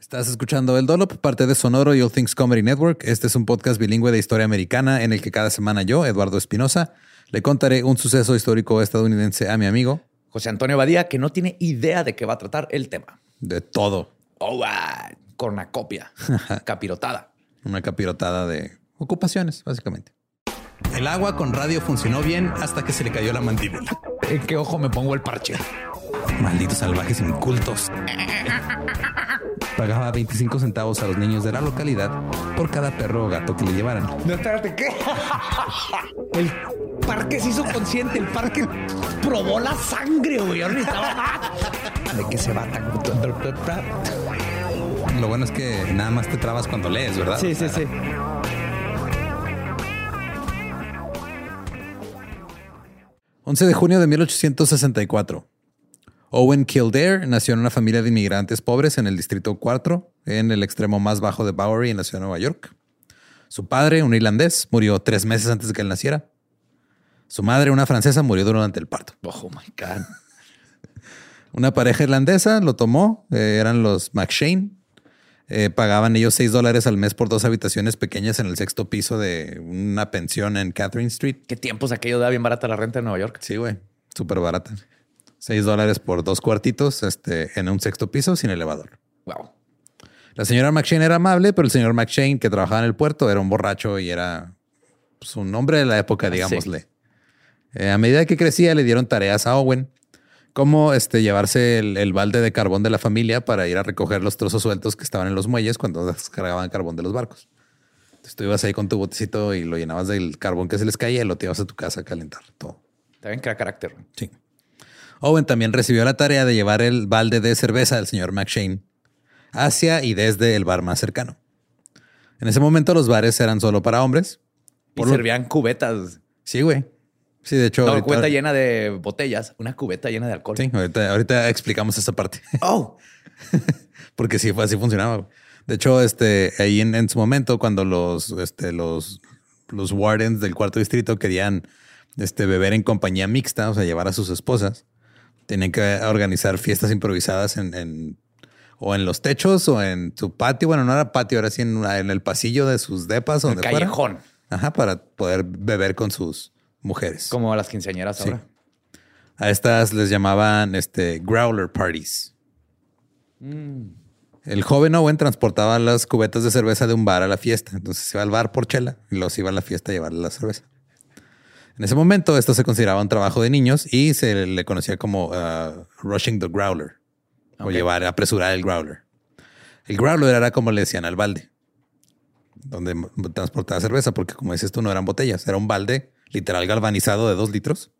Estás escuchando El Dolop, parte de Sonoro y All Things Comedy Network. Este es un podcast bilingüe de historia americana en el que cada semana yo, Eduardo Espinosa, le contaré un suceso histórico estadounidense a mi amigo José Antonio Badía, que no tiene idea de qué va a tratar el tema. de todo. Oh, ah, cornacopia, capirotada. Una capirotada de ocupaciones, básicamente. El agua con radio funcionó bien hasta que se le cayó la mandíbula. ¿En qué ojo me pongo el parche? Malditos salvajes incultos. Pagaba 25 centavos a los niños de la localidad por cada perro o gato que le llevaran. No, espérate, ¿qué? El parque se hizo consciente, el parque probó la sangre, güey. Ahora estaba... ¿De qué se va tan... Lo bueno es que nada más te trabas cuando lees, ¿verdad? Sí, sí, sí. – 11 de junio de 1864. Owen Kildare nació en una familia de inmigrantes pobres en el Distrito 4, en el extremo más bajo de Bowery, en la ciudad de Nueva York. Su padre, un irlandés, murió tres meses antes de que él naciera. Su madre, una francesa, murió durante el parto. Oh, my God. Una pareja irlandesa lo tomó, eh, eran los McShane. Eh, pagaban ellos 6 dólares al mes por dos habitaciones pequeñas en el sexto piso de una pensión en Catherine Street. ¿Qué tiempos aquello da bien barata la renta en Nueva York? Sí, güey, súper barata. 6 dólares por dos cuartitos este, en un sexto piso sin elevador. Wow. La señora McShane era amable, pero el señor McShane, que trabajaba en el puerto, era un borracho y era pues, un hombre de la época, digámosle. Eh, a medida que crecía, le dieron tareas a Owen, como este, llevarse el, el balde de carbón de la familia para ir a recoger los trozos sueltos que estaban en los muelles cuando descargaban carbón de los barcos. Entonces tú ibas ahí con tu botecito y lo llenabas del carbón que se les caía y lo te ibas a tu casa a calentar todo. También crea carácter. Sí. Owen también recibió la tarea de llevar el balde de cerveza del señor McShane hacia y desde el bar más cercano. En ese momento los bares eran solo para hombres. Y servían cubetas. Sí, güey. Sí, de hecho. No, ahorita- cubeta llena de botellas, una cubeta llena de alcohol. Sí, ahorita, ahorita explicamos esa parte. Oh, Porque sí, fue así funcionaba. De hecho, este, ahí en, en su momento, cuando los, este, los, los wardens del cuarto distrito querían este, beber en compañía mixta, o sea, llevar a sus esposas, tenían que organizar fiestas improvisadas en, en- o en los techos o en su patio. Bueno, no era patio, era así en, una- en el pasillo de sus depas donde fuera. callejón. Ajá, para poder beber con sus mujeres. Como las quinceañeras Sí. ahora. A estas les llamaban este, growler parties. Mm. El joven Owen transportaba las cubetas de cerveza de un bar a la fiesta. Entonces se iba al bar por chela y los iba a la fiesta a llevarle la cerveza. En ese momento esto se consideraba un trabajo de niños y se le conocía como uh, rushing the growler o llevar, apresurar el growler. El growler era como le decían al balde, donde transportaba cerveza, porque como dices tú, no eran botellas, era un balde literal galvanizado de dos litros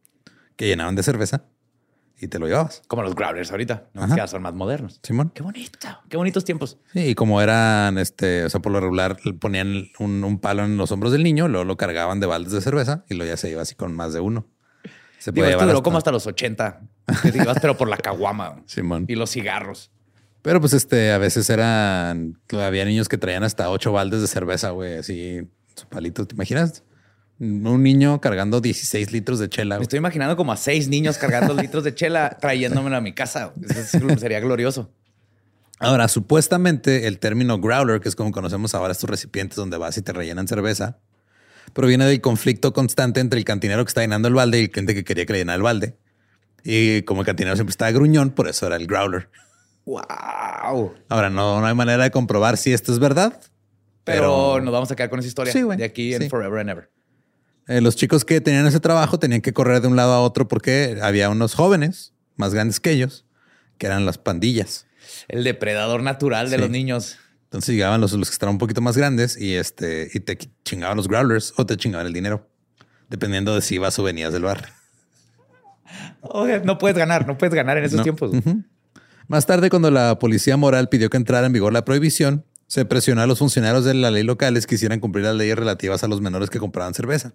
que llenaban de cerveza y te lo llevabas. Como los growlers ahorita. No que son más modernos. Simón. Qué bonito. Qué bonitos tiempos. Sí, y como eran, este, o sea, por lo regular ponían un, un palo en los hombros del niño, luego lo cargaban de baldes de cerveza y lo ya se iba así con más de uno. Se Digo, esto duró hasta- como hasta los 80. Que te ibas, pero por la caguama. Simón. Y los cigarros. Pero pues este, a veces eran, había niños que traían hasta ocho baldes de cerveza, güey, así, su palito. ¿Te imaginas? Un niño cargando 16 litros de chela. Me estoy imaginando como a seis niños cargando litros de chela, trayéndomelo a mi casa. Eso es- sería glorioso. Ahora, supuestamente el término growler, que es como conocemos ahora estos recipientes donde vas y te rellenan cerveza, proviene del conflicto constante entre el cantinero que está llenando el balde y el cliente que quería que le llenara el balde. Y como el cantinero siempre estaba gruñón, por eso era el growler. Wow. Ahora, no, no hay manera de comprobar si esto es verdad, Pero, Pero- nos vamos a quedar con esa historia Sí, de aquí en Sí. Forever and Ever. Eh, los chicos que tenían ese trabajo tenían que correr de un lado a otro porque había unos jóvenes más grandes que ellos, que eran las pandillas. El depredador natural de Sí. los niños. Entonces llegaban los, los que estaban un poquito más grandes y este y te chingaban los growlers o te chingaban el dinero, dependiendo de si ibas o venías del bar. Oye, no puedes ganar, no puedes ganar en esos No. tiempos. Más tarde, cuando la policía moral pidió que entrara en vigor la prohibición, se presionó a los funcionarios de la ley locales que quisieran cumplir las leyes relativas a los menores que compraban cerveza.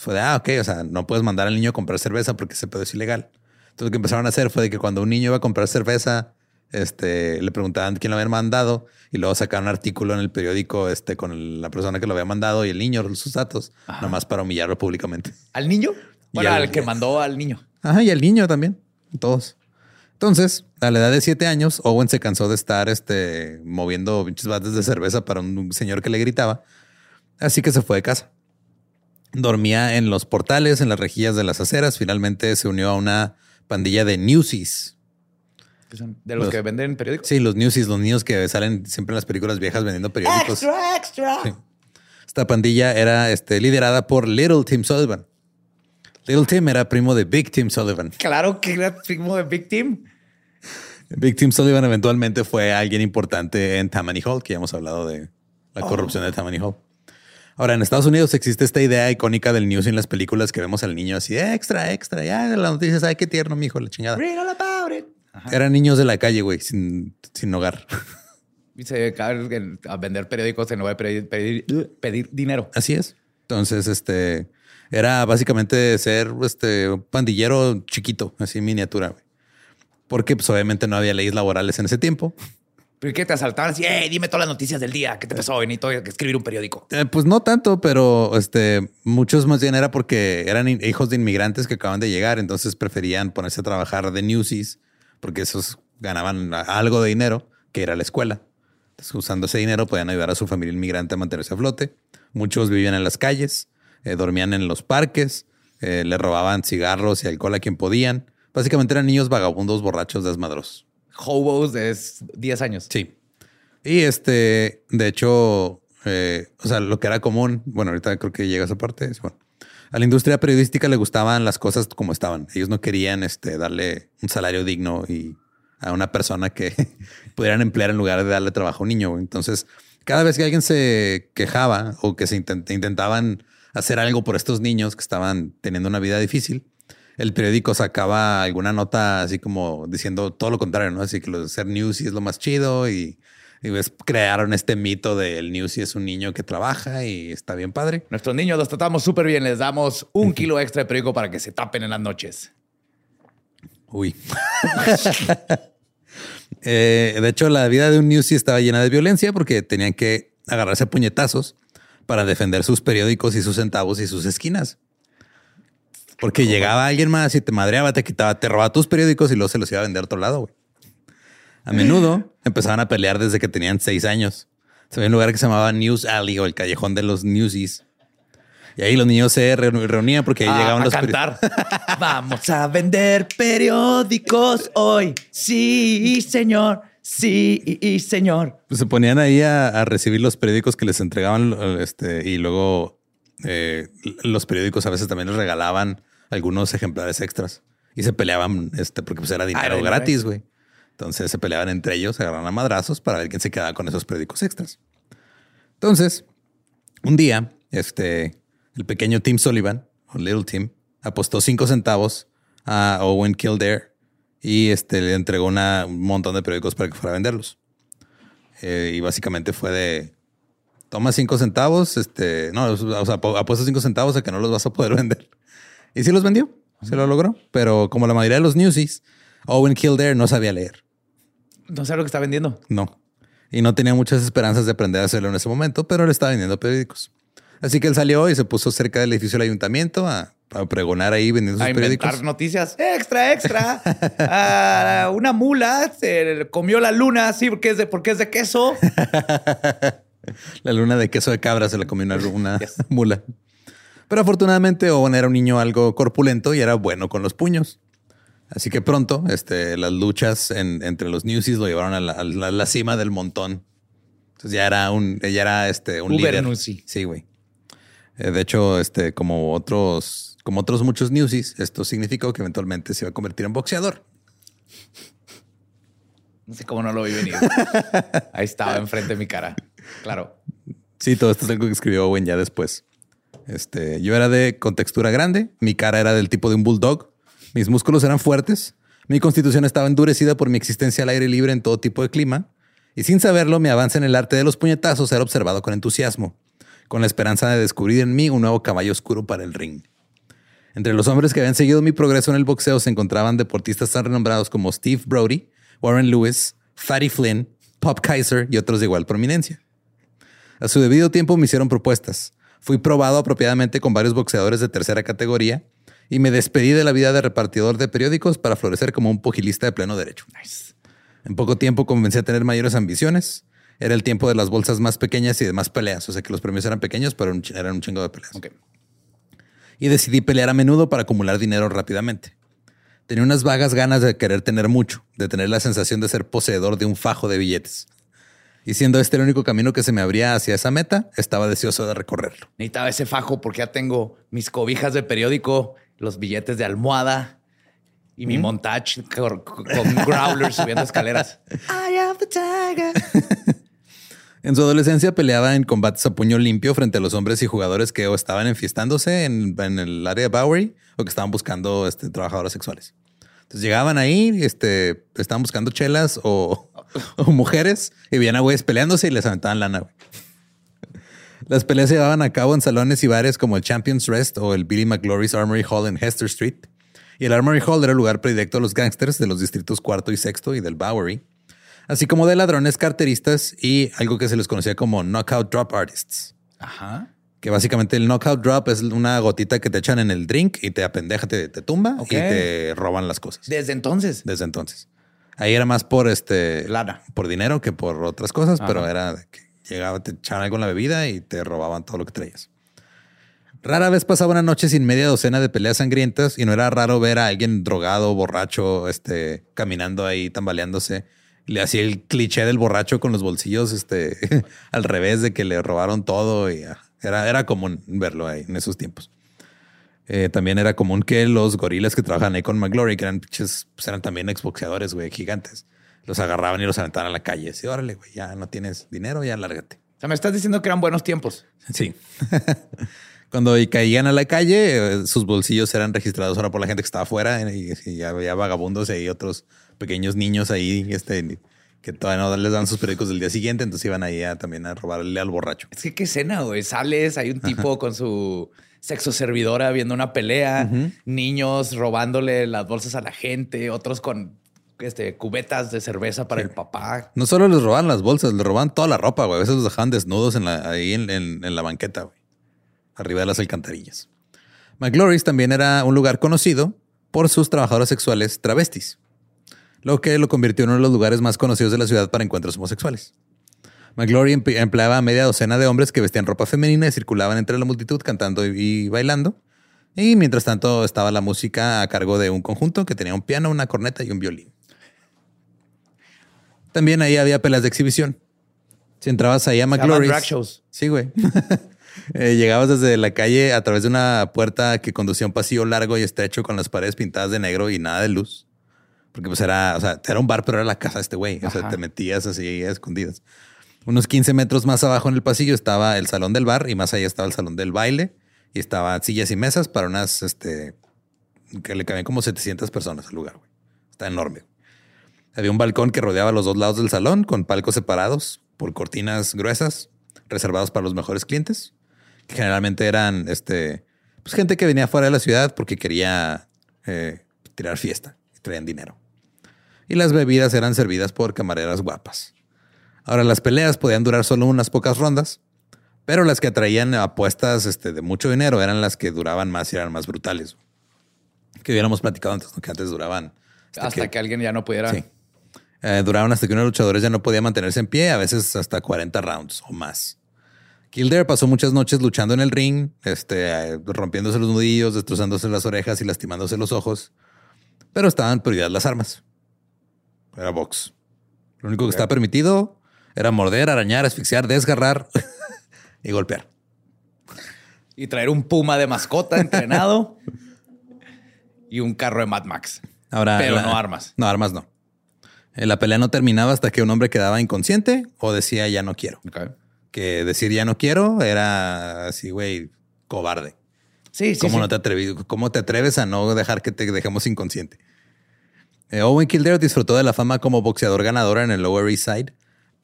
Fue de, ah, ok, o sea, no puedes mandar al niño a comprar cerveza porque ese pedo es ilegal. Entonces lo que empezaron a hacer fue de que cuando un niño iba a comprar cerveza, este, le preguntaban quién lo había mandado y luego sacaron un artículo en el periódico este, con la persona que lo había mandado y el niño, sus datos, nomás para humillarlo públicamente. ¿Al niño? Bueno, al- al que mandó al niño. Ajá, y el niño también, todos. Entonces, a la edad de siete años, Owen se cansó de estar este, moviendo pinches bates de cerveza para un señor que le gritaba. Así que se fue de casa. Dormía en los portales, en las rejillas de las aceras. Finalmente se unió a una pandilla de newsies. Son de los, Los- que venden periódicos. Sí, los newsies, los niños que salen siempre en las películas viejas vendiendo periódicos. extra. Sí. Esta pandilla era este, liderada por Little Tim Sullivan. Little Tim era primo de Big Tim Sullivan. Claro que era primo de Big Team. Big Tim Sullivan eventualmente fue alguien importante en Tammany Hall, que ya hemos hablado de la corrupción de Tammany Hall. Ahora, en Estados Unidos existe esta idea icónica del news en las películas que vemos al niño así, extra, extra, ya las noticias, ay, qué tierno, mijo, la chingada. Read all about it. Eran niños de la calle, güey, sin, sin hogar. Y se acaba a vender periódicos en lugar de pedir, pedir- pedir dinero. Así es. Entonces, este, era básicamente ser este un pandillero chiquito, así en miniatura, güey. Porque pues, obviamente no había leyes laborales en ese tiempo. ¿Pero qué te asaltaban así? "Ey, dime todas las noticias del día. ¿Qué te pasó? Y necesito escribir un periódico. Eh, pues no tanto, pero este, muchos más bien era porque eran hijos de inmigrantes que acaban de llegar, entonces preferían ponerse a trabajar de newsies porque esos ganaban algo de dinero que ir a la escuela. Entonces, usando ese dinero podían ayudar a su familia inmigrante a mantenerse a flote. Muchos vivían en las calles, eh, dormían en los parques, eh, le robaban cigarros y alcohol a quien podían. Básicamente eran niños vagabundos, borrachos, desmadrosos. Hobos de 10 años. Sí. Y este, de hecho, eh, o sea, lo que era común, bueno, ahorita creo que llega a esa parte, es. A la industria periodística le gustaban las cosas como estaban. Ellos no querían este, darle un salario digno y a una persona que pudieran emplear en lugar de darle trabajo a un niño. Entonces, cada vez que alguien se quejaba o que se intent- intentaban hacer algo por estos niños que estaban teniendo una vida difícil, el periódico sacaba alguna nota así como diciendo todo lo contrario, ¿no? Así que lo de ser newsy es lo más chido y, y pues crearon este mito de el newsy es un niño que trabaja y está bien padre. Nuestros niños los tratamos súper bien. Les damos un kilo extra de periódico para que se tapen en las noches. Uy. Eh, de hecho, la vida de un newsy estaba llena de violencia porque tenían que agarrarse a puñetazos para defender sus periódicos y sus centavos y sus esquinas. Porque llegaba alguien más y te madreaba, te quitaba, te robaba tus periódicos y luego se los iba a vender a otro lado. güey. A menudo empezaban a pelear desde que tenían seis años. Se había un lugar que se llamaba News Alley o el callejón de los newsies. Y ahí los niños se reun- reunían porque ahí llegaban a los cantar. Vamos a vender periódicos hoy. Sí, señor. Sí, señor. Pues se ponían ahí a, a recibir los periódicos que les entregaban este, y luego eh, los periódicos a veces también les regalaban algunos ejemplares extras y se peleaban este, porque pues era dinero gratis, güey. Entonces se peleaban entre ellos, se agarraban a madrazos para ver quién se quedaba con esos periódicos extras. Entonces, un día, este, el pequeño Tim Sullivan, o Little Tim, apostó cinco centavos a Owen Kildare y este, le entregó una- un montón de periódicos para que fuera a venderlos. Eh, y básicamente fue de toma cinco centavos, este, no, o sea, apu- apuesta cinco centavos a que no los vas a poder vender. Y sí los vendió, se lo logró. Pero como la mayoría de los newsies, Owen Kildare no sabía leer. No sé lo que está vendiendo. No. Y no tenía muchas esperanzas de aprender a hacerlo en ese momento, pero él estaba vendiendo periódicos. Así que él salió y se puso cerca del edificio del ayuntamiento a, a pregonar ahí vendiendo sus A periódicos. inventar noticias. Extra, extra. Ah, una mula se comió la luna, sí, porque es de, porque es de queso. La luna de queso de cabra se la comió una, una mula. Pero afortunadamente Owen era un niño algo corpulento y era bueno con los puños. Así que pronto este, las luchas en- entre los newsies lo llevaron a la, a la- a la cima del montón. Entonces ya era un, ya era este, un Uber líder. newsie. Sí, güey. Eh, de hecho, este, como otros, como otros muchos newsies, esto significó que eventualmente se iba a convertir en boxeador. No sé cómo no lo vi venir. Ahí estaba enfrente de mi cara. Claro. Sí, todo esto es algo que escribió Owen ya después. Este, yo era de con textura grande, mi cara era del tipo de un bulldog, mis músculos eran fuertes, Mi constitución estaba endurecida por mi existencia al aire libre en todo tipo de clima, y sin saberlo, mi avance en el arte de los puñetazos era observado con entusiasmo, con la esperanza de descubrir en mí un nuevo caballo oscuro para el ring. Entre los hombres que habían seguido mi progreso en el boxeo se encontraban deportistas tan renombrados como Steve Brody, Warren Lewis, Fatty Flynn, Pop Kaiser y otros de igual prominencia. A su debido tiempo me hicieron propuestas. Fui probado apropiadamente con varios boxeadores de tercera categoría y me despedí de la vida de repartidor de periódicos para florecer como un pugilista de pleno derecho. En poco tiempo comencé a tener mayores ambiciones. Era el tiempo de las bolsas más pequeñas y de más peleas. O sea que los premios eran pequeños, pero eran un chingo de peleas. Y decidí pelear a menudo para acumular dinero rápidamente. Tenía unas vagas ganas de querer tener mucho, de tener la sensación de ser poseedor de un fajo de billetes. Y siendo este el único camino que se me abría hacia esa meta, estaba deseoso de recorrerlo. Necesitaba ese fajo porque ya tengo mis cobijas de periódico, los billetes de almohada y mi montage con, growlers subiendo escaleras. I am the tiger. en su adolescencia peleaba en combates a puño limpio frente a los hombres y jugadores que o estaban enfiestándose en, el área de Bowery o que estaban buscando este, trabajadoras sexuales. Entonces llegaban ahí, este, estaban buscando chelas o, mujeres y veían a güeyes peleándose y les aventaban lana. Las peleas se llevaban a cabo en salones y bares como el Champions Rest o el Billy McGlory's Armory Hall en Hester Street. Y el Armory Hall era el lugar predilecto a los gangsters de los distritos cuarto y sexto y del Bowery, así como de ladrones carteristas y algo que se les conocía como knockout drop artists. Ajá. Que básicamente el knockout drop es una gotita que te echan en el drink y te apendeja, te, tumba y te roban las cosas. Desde entonces. Desde entonces. Ahí era más por este lana, por dinero que por otras cosas, pero era que llegaba, te echaban algo en la bebida y te robaban todo lo que traías. Rara vez pasaba una noche sin media docena de peleas sangrientas y no era raro ver a alguien drogado, borracho, este, caminando ahí, tambaleándose. Le hacía el cliché del borracho con los bolsillos este, al revés de que le robaron todo y era, era común verlo ahí en esos tiempos. Eh, también era común que los gorilas que trabajan ahí con McGlory, que eran, pues eran también exboxeadores, güey, gigantes, los agarraban y los aventaban a la calle. Sí, órale, güey, ya no tienes dinero, ya lárgate. O sea, me estás diciendo que eran buenos tiempos. Sí. Cuando caían a la calle, eh, sus bolsillos eran registrados ahora por la gente que estaba afuera y, y había vagabundos y otros pequeños niños ahí, este, que todavía no les dan sus periódicos del día siguiente, entonces iban ahí también a robarle al borracho. Es que qué escena, güey. Sales, hay un tipo con su sexo servidora viendo una pelea, niños robándole las bolsas a la gente, otros con este, cubetas de cerveza para el papá. No solo les roban las bolsas, les roban toda la ropa, güey. A veces los dejaban desnudos en la, ahí en, la banqueta, güey. Arriba de las alcantarillas. McGlory's también era un lugar conocido por sus trabajadoras sexuales travestis lo que lo convirtió en uno de los lugares más conocidos de la ciudad para encuentros homosexuales. McGlory empleaba a media docena de hombres que vestían ropa femenina y circulaban entre la multitud cantando y bailando. Y mientras tanto estaba la música a cargo de un conjunto que tenía un piano, una corneta y un violín. También ahí había pelas de exhibición. Si entrabas ahí a McGlory. Sí, güey. Eh, llegabas desde la calle a través de una puerta que conducía a un pasillo largo y estrecho con las paredes pintadas de negro y nada de luz. Porque pues era, o sea, era un bar, pero era la casa de este güey. O sea, te metías así a escondidas. Unos 15 metros más abajo en el pasillo estaba el salón del bar y más allá estaba el salón del baile y estaban sillas y mesas para unas, este, que le cabían como 700 personas al lugar, güey. Está enorme. Había un balcón que rodeaba los dos lados del salón con palcos separados por cortinas gruesas reservados para los mejores clientes, que generalmente eran, este, pues gente que venía fuera de la ciudad porque quería eh, tirar fiesta y traían dinero y las bebidas eran servidas por camareras guapas. Ahora, las peleas podían durar solo unas pocas rondas, pero las que atraían apuestas este, de mucho dinero eran las que duraban más y eran más brutales. Que hubiéramos platicado antes, que antes duraban. Hasta, que, alguien ya no pudiera. Sí. Eh, duraban hasta que unos luchadores ya no podía mantenerse en pie, a veces hasta 40 rounds o más. Kildare pasó muchas noches luchando en el ring, este, eh, rompiéndose los nudillos, destrozándose las orejas y lastimándose los ojos, pero estaban prioridad las armas. Era box. Lo único que estaba permitido era morder, arañar, asfixiar, desgarrar y golpear. Y traer un puma de mascota entrenado y un carro de Mad Max. Ahora, Pero no armas. No, armas no. Eh, la pelea no terminaba hasta que un hombre quedaba inconsciente o decía ya no quiero. Que decir ya no quiero era así, güey, cobarde. Sí, sí. ¿Cómo no te atreves? ¿Cómo te atreves a no dejar que te dejemos inconsciente? Eh, Owen Kildare disfrutó de la fama como boxeador ganador en el Lower East Side,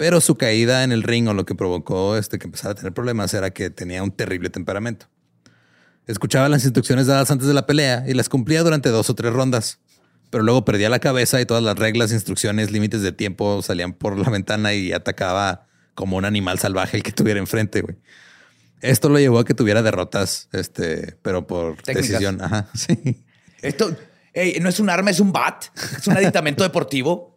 pero su caída en el ring o lo que provocó este, que empezara a tener problemas era que tenía un terrible temperamento. Escuchaba las instrucciones dadas antes de la pelea y las cumplía durante dos o tres rondas, pero luego perdía la cabeza y todas las reglas, instrucciones, límites de tiempo salían por la ventana y atacaba como un animal salvaje el que tuviera enfrente. Güey. Esto lo llevó a que tuviera derrotas, este, pero por decisión. Ajá, sí. Esto no es un arma, es un bat. Es un aditamento deportivo.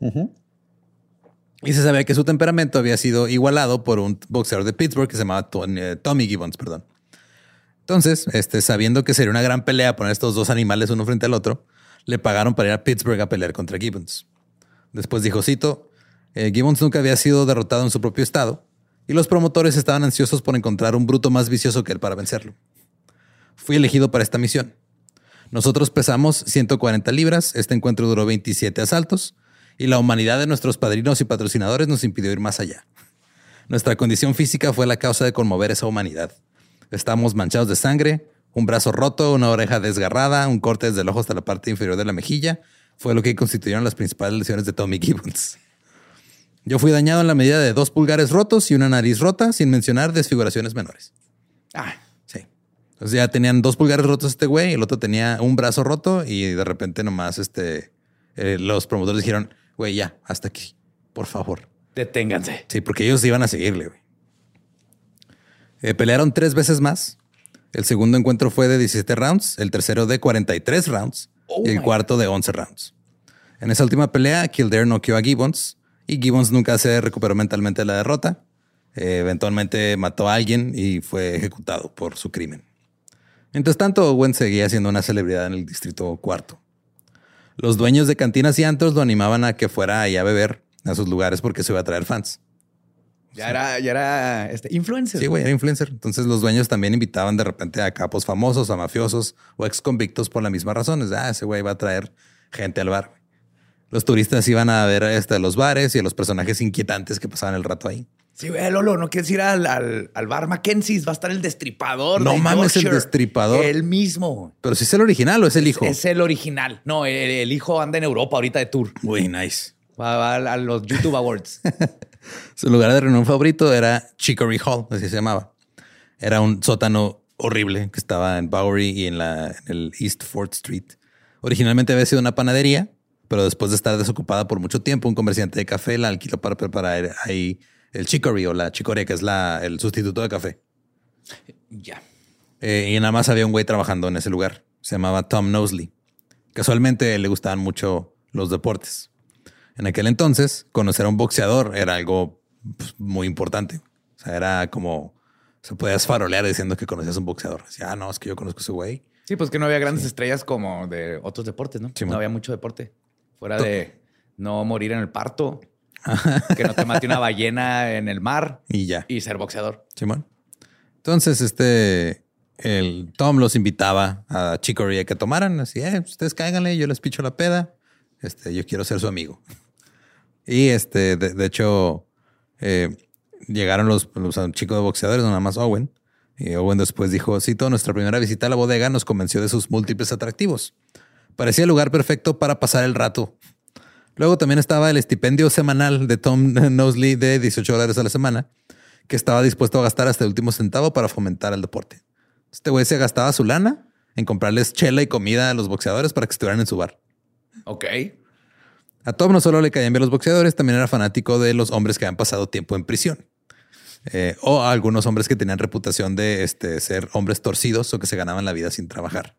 Y se sabía que su temperamento había sido igualado por un boxeador de Pittsburgh que se llamaba eh, Tommy Gibbons, perdón. Entonces, este, sabiendo que sería una gran pelea poner estos dos animales uno frente al otro, le pagaron para ir a Pittsburgh a pelear contra Gibbons. Después dijo, cito, eh, Gibbons nunca había sido derrotado en su propio estado y los promotores estaban ansiosos por encontrar un bruto más vicioso que él para vencerlo. Fui elegido para esta misión. Nosotros pesamos 140 libras, este encuentro duró 27 asaltos y la humanidad de nuestros padrinos y patrocinadores nos impidió ir más allá. Nuestra condición física fue la causa de conmover esa humanidad. Estamos manchados de sangre, un brazo roto, una oreja desgarrada, un corte desde el ojo hasta la parte inferior de la mejilla. Fue lo que constituyeron las principales lesiones de Tommy Gibbons. Yo fui dañado en la medida de dos pulgares rotos y una nariz rota, sin mencionar desfiguraciones menores. Ah, sí. O sea, tenían dos pulgares rotos este güey, y el otro tenía un brazo roto y de repente nomás este, eh, los promotores dijeron, güey, ya, hasta aquí, por favor. Deténganse. Sí, porque ellos iban a seguirle, güey. Eh, pelearon tres veces más. El segundo encuentro fue de 17 rounds, el tercero de 43 rounds y el cuarto de 11 rounds. En esa última pelea, Kildare noqueó a Gibbons y Gibbons nunca se recuperó mentalmente de la derrota. Eh, eventualmente mató a alguien y fue ejecutado por su crimen. Mientras tanto, Owen seguía siendo una celebridad en el distrito cuarto. Los dueños de cantinas y antros lo animaban a que fuera ahí a beber a sus lugares porque se iba a traer fans. Ya era, ya era este, influencer. Sí, güey, era influencer. Entonces los dueños también invitaban de repente a capos famosos, a mafiosos o ex convictos por la misma razón. ah, ese güey va a traer gente al bar. Los turistas iban a ver este, los bares y a los personajes inquietantes que pasaban el rato ahí. Sí, güey, Lolo, no quieres ir al, al, bar Mackenzie's, va a estar el destripador. No mames, el destripador. El mismo. Pero si es el original o es el hijo. Es, el original. No, el, hijo anda en Europa ahorita de tour. Muy nice. Va, a, los YouTube Awards. Su lugar de reunión favorito era Chicory Hall, así se llamaba. Era un sótano horrible que estaba en Bowery y en, la, en el East Fort Street. Originalmente había sido una panadería, pero después de estar desocupada por mucho tiempo, un comerciante de café la alquiló para preparar ahí el chicory o la chicoria, que es la, el sustituto de café. Ya. Eh, y nada más había un güey trabajando en ese lugar. Se llamaba Tom Nosley. Casualmente le gustaban mucho los deportes. En aquel entonces, conocer a un boxeador era algo pues, muy importante. O sea, era como se podías farolear diciendo que conocías a un boxeador. Decía, ah, no, es que yo conozco a ese güey. Sí, pues que no había grandes estrellas como de otros deportes, ¿no? no había mucho deporte. Fuera de no morir en el parto, que no te mate una ballena en el mar y ya. Y ser boxeador. Simón. Entonces, este, el Tom los invitaba a Chicory a que tomaran. Así, eh, ustedes cáiganle, yo les picho la peda. Este, yo quiero ser su amigo. Y este, de, hecho, eh, llegaron los, los, chicos de boxeadores, nada más Owen. Y Owen después dijo, sí, toda nuestra primera visita a la bodega nos convenció de sus múltiples atractivos. Parecía el lugar perfecto para pasar el rato. Luego también estaba el estipendio semanal de Tom Nosley de 18 dólares a la semana, que estaba dispuesto a gastar hasta el último centavo para fomentar el deporte. Este güey se gastaba su lana en comprarles chela y comida a los boxeadores para que estuvieran en su bar. Ok. A Tom no solo le caían bien los boxeadores, también era fanático de los hombres que habían pasado tiempo en prisión. Eh, o a algunos hombres que tenían reputación de este, ser hombres torcidos o que se ganaban la vida sin trabajar.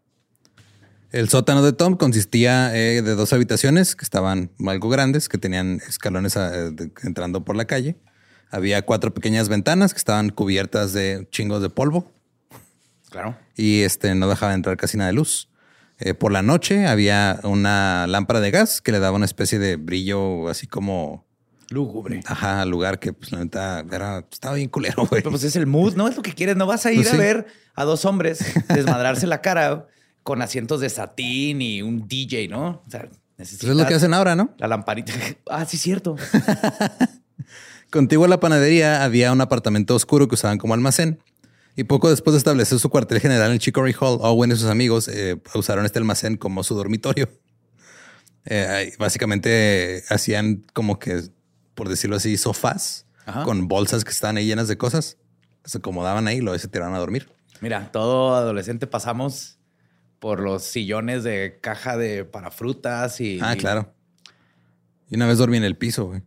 El sótano de Tom consistía eh, de dos habitaciones que estaban algo grandes, que tenían escalones eh, entrando por la calle. Había cuatro pequeñas ventanas que estaban cubiertas de chingos de polvo. Claro. Y este no dejaba entrar casi nada de luz. Eh, por la noche había una lámpara de gas que le daba una especie de brillo así como lúgubre. Ajá, al lugar que pues la neta era, estaba bien culero, güey. pues es el mood, ¿no? Es lo que quieres. No vas a ir pues a ver a dos hombres desmadrarse la cara con asientos de satín y un DJ, ¿no? O sea, necesitas... es lo que hacen ahora, ¿no? La lamparita. Ah, sí, cierto. Contigo a la panadería había un apartamento oscuro que usaban como almacén. Y poco después de establecer su cuartel general en Chicory Hall, Owen y sus amigos eh, usaron este almacén como su dormitorio. Eh, básicamente hacían como que, por decirlo así, sofás con bolsas que estaban ahí llenas de cosas. Se acomodaban ahí y luego se tiraban a dormir. Mira, todo adolescente pasamos por los sillones de caja de para frutas y. Ah, claro. Y una vez dormí en el piso, güey.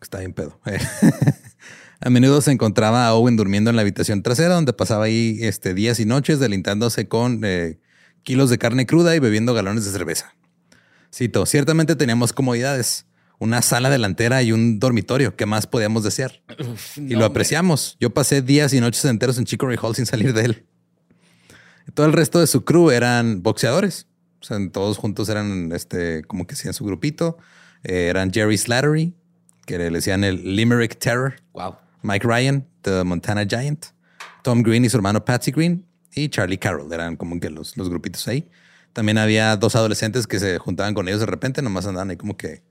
Está bien pedo. a menudo se encontraba a Owen durmiendo en la habitación trasera, donde pasaba ahí este, días y noches delintándose con eh, kilos de carne cruda y bebiendo galones de cerveza. Cito, ciertamente teníamos comodidades, una sala delantera y un dormitorio. ¿Qué más podíamos desear? y lo apreciamos. Yo pasé días y noches enteros en Chicory Hall sin salir de él. Todo el resto de su crew eran boxeadores. O sea, todos juntos eran este, como que hacían su grupito. Eh, eran Jerry Slattery, que le decían el Limerick Terror. Wow. Mike Ryan, The Montana Giant. Tom Green y su hermano Patsy Green. Y Charlie Carroll. Eran como que los, los grupitos ahí. También había dos adolescentes que se juntaban con ellos de repente, nomás andaban ahí como que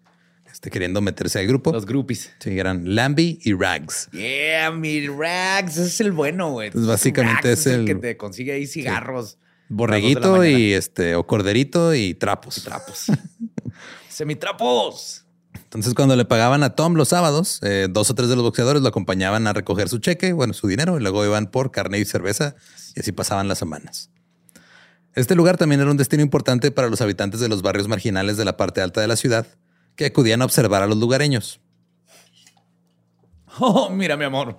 este, queriendo meterse al grupo. Los groupies. Sí, eran Lamby y Rags. Yeah, mi Rags, ese es el bueno, güey. Pues básicamente es, el... que te consigue ahí cigarros. Borreguito y este, o corderito y trapos. trapos. Semitrapos. Entonces, cuando le pagaban a Tom los sábados, eh, dos o tres de los boxeadores lo acompañaban a recoger su cheque, bueno, su dinero, y luego iban por carne y cerveza, y así pasaban las semanas. Este lugar también era un destino importante para los habitantes de los barrios marginales de la parte alta de la ciudad, que acudían a observar a los lugareños. Oh, mira, mi amor.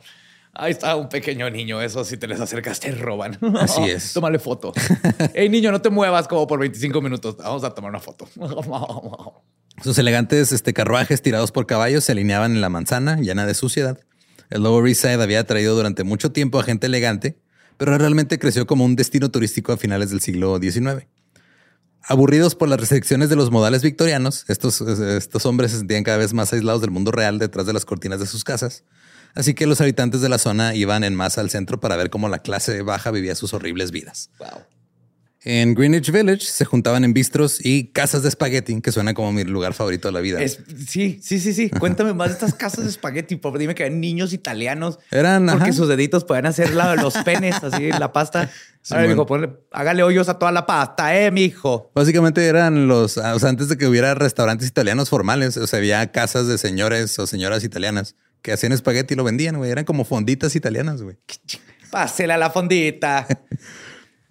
Ahí está un pequeño niño. Eso si te les acercas te roban. Así es. Tómale foto. hey, niño, no te muevas como por 25 minutos. Vamos a tomar una foto. Sus elegantes este, carruajes tirados por caballos se alineaban en la manzana llena de suciedad. El Lower East Side había traído durante mucho tiempo a gente elegante pero realmente creció como un destino turístico a finales del siglo XIX. Aburridos por las restricciones de los modales victorianos, estos, estos hombres se sentían cada vez más aislados del mundo real detrás de las cortinas de sus casas. Así que los habitantes de la zona iban en masa al centro para ver cómo la clase baja vivía sus horribles vidas. En Greenwich Village se juntaban en bistros y casas de espagueti, que suena como mi lugar favorito de la vida. sí, sí, sí, sí. Cuéntame más de estas casas de espagueti. Por dime que eran niños italianos. Eran porque sus deditos podían hacer los penes, así la pasta. hágale hoyos a toda la pasta, eh, mijo. Básicamente eran los, o sea, antes de que hubiera restaurantes italianos formales, o sea, había casas de señores o señoras italianas que hacían espagueti y lo vendían, güey. Eran como fonditas italianas, güey. Pásela a la fondita.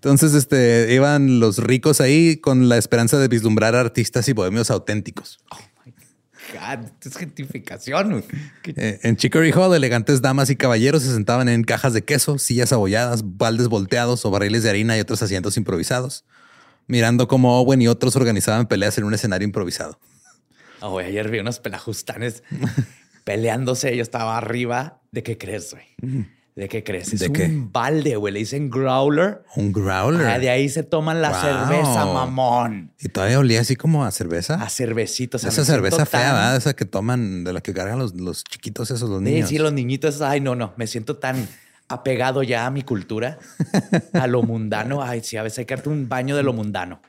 Entonces, este, iban los ricos ahí con la esperanza de vislumbrar artistas y bohemios auténticos. Oh my God, es gentrificación. Eh, en Chicory Hall, elegantes damas y caballeros se sentaban en cajas de queso, sillas abolladas, baldes volteados o barriles de harina y otros asientos improvisados, mirando cómo Owen y otros organizaban peleas en un escenario improvisado. Oh, ayer vi unos pelajustanes peleándose. Yo estaba arriba. ¿De qué crees, güey? ¿De qué crees? Es un balde, güey. Le dicen growler. Un growler. Ah, de ahí se toman la cerveza, mamón. Y todavía olía así como a cerveza. A cervecitos. Esa cerveza fea, ¿verdad? Esa que toman, de la que cargan los, los chiquitos esos, los niños. Sí, sí, los niñitos. Ay, no, no. Me siento tan apegado ya a mi cultura, a lo mundano. Ay, sí, a veces hay que darte un baño de lo mundano.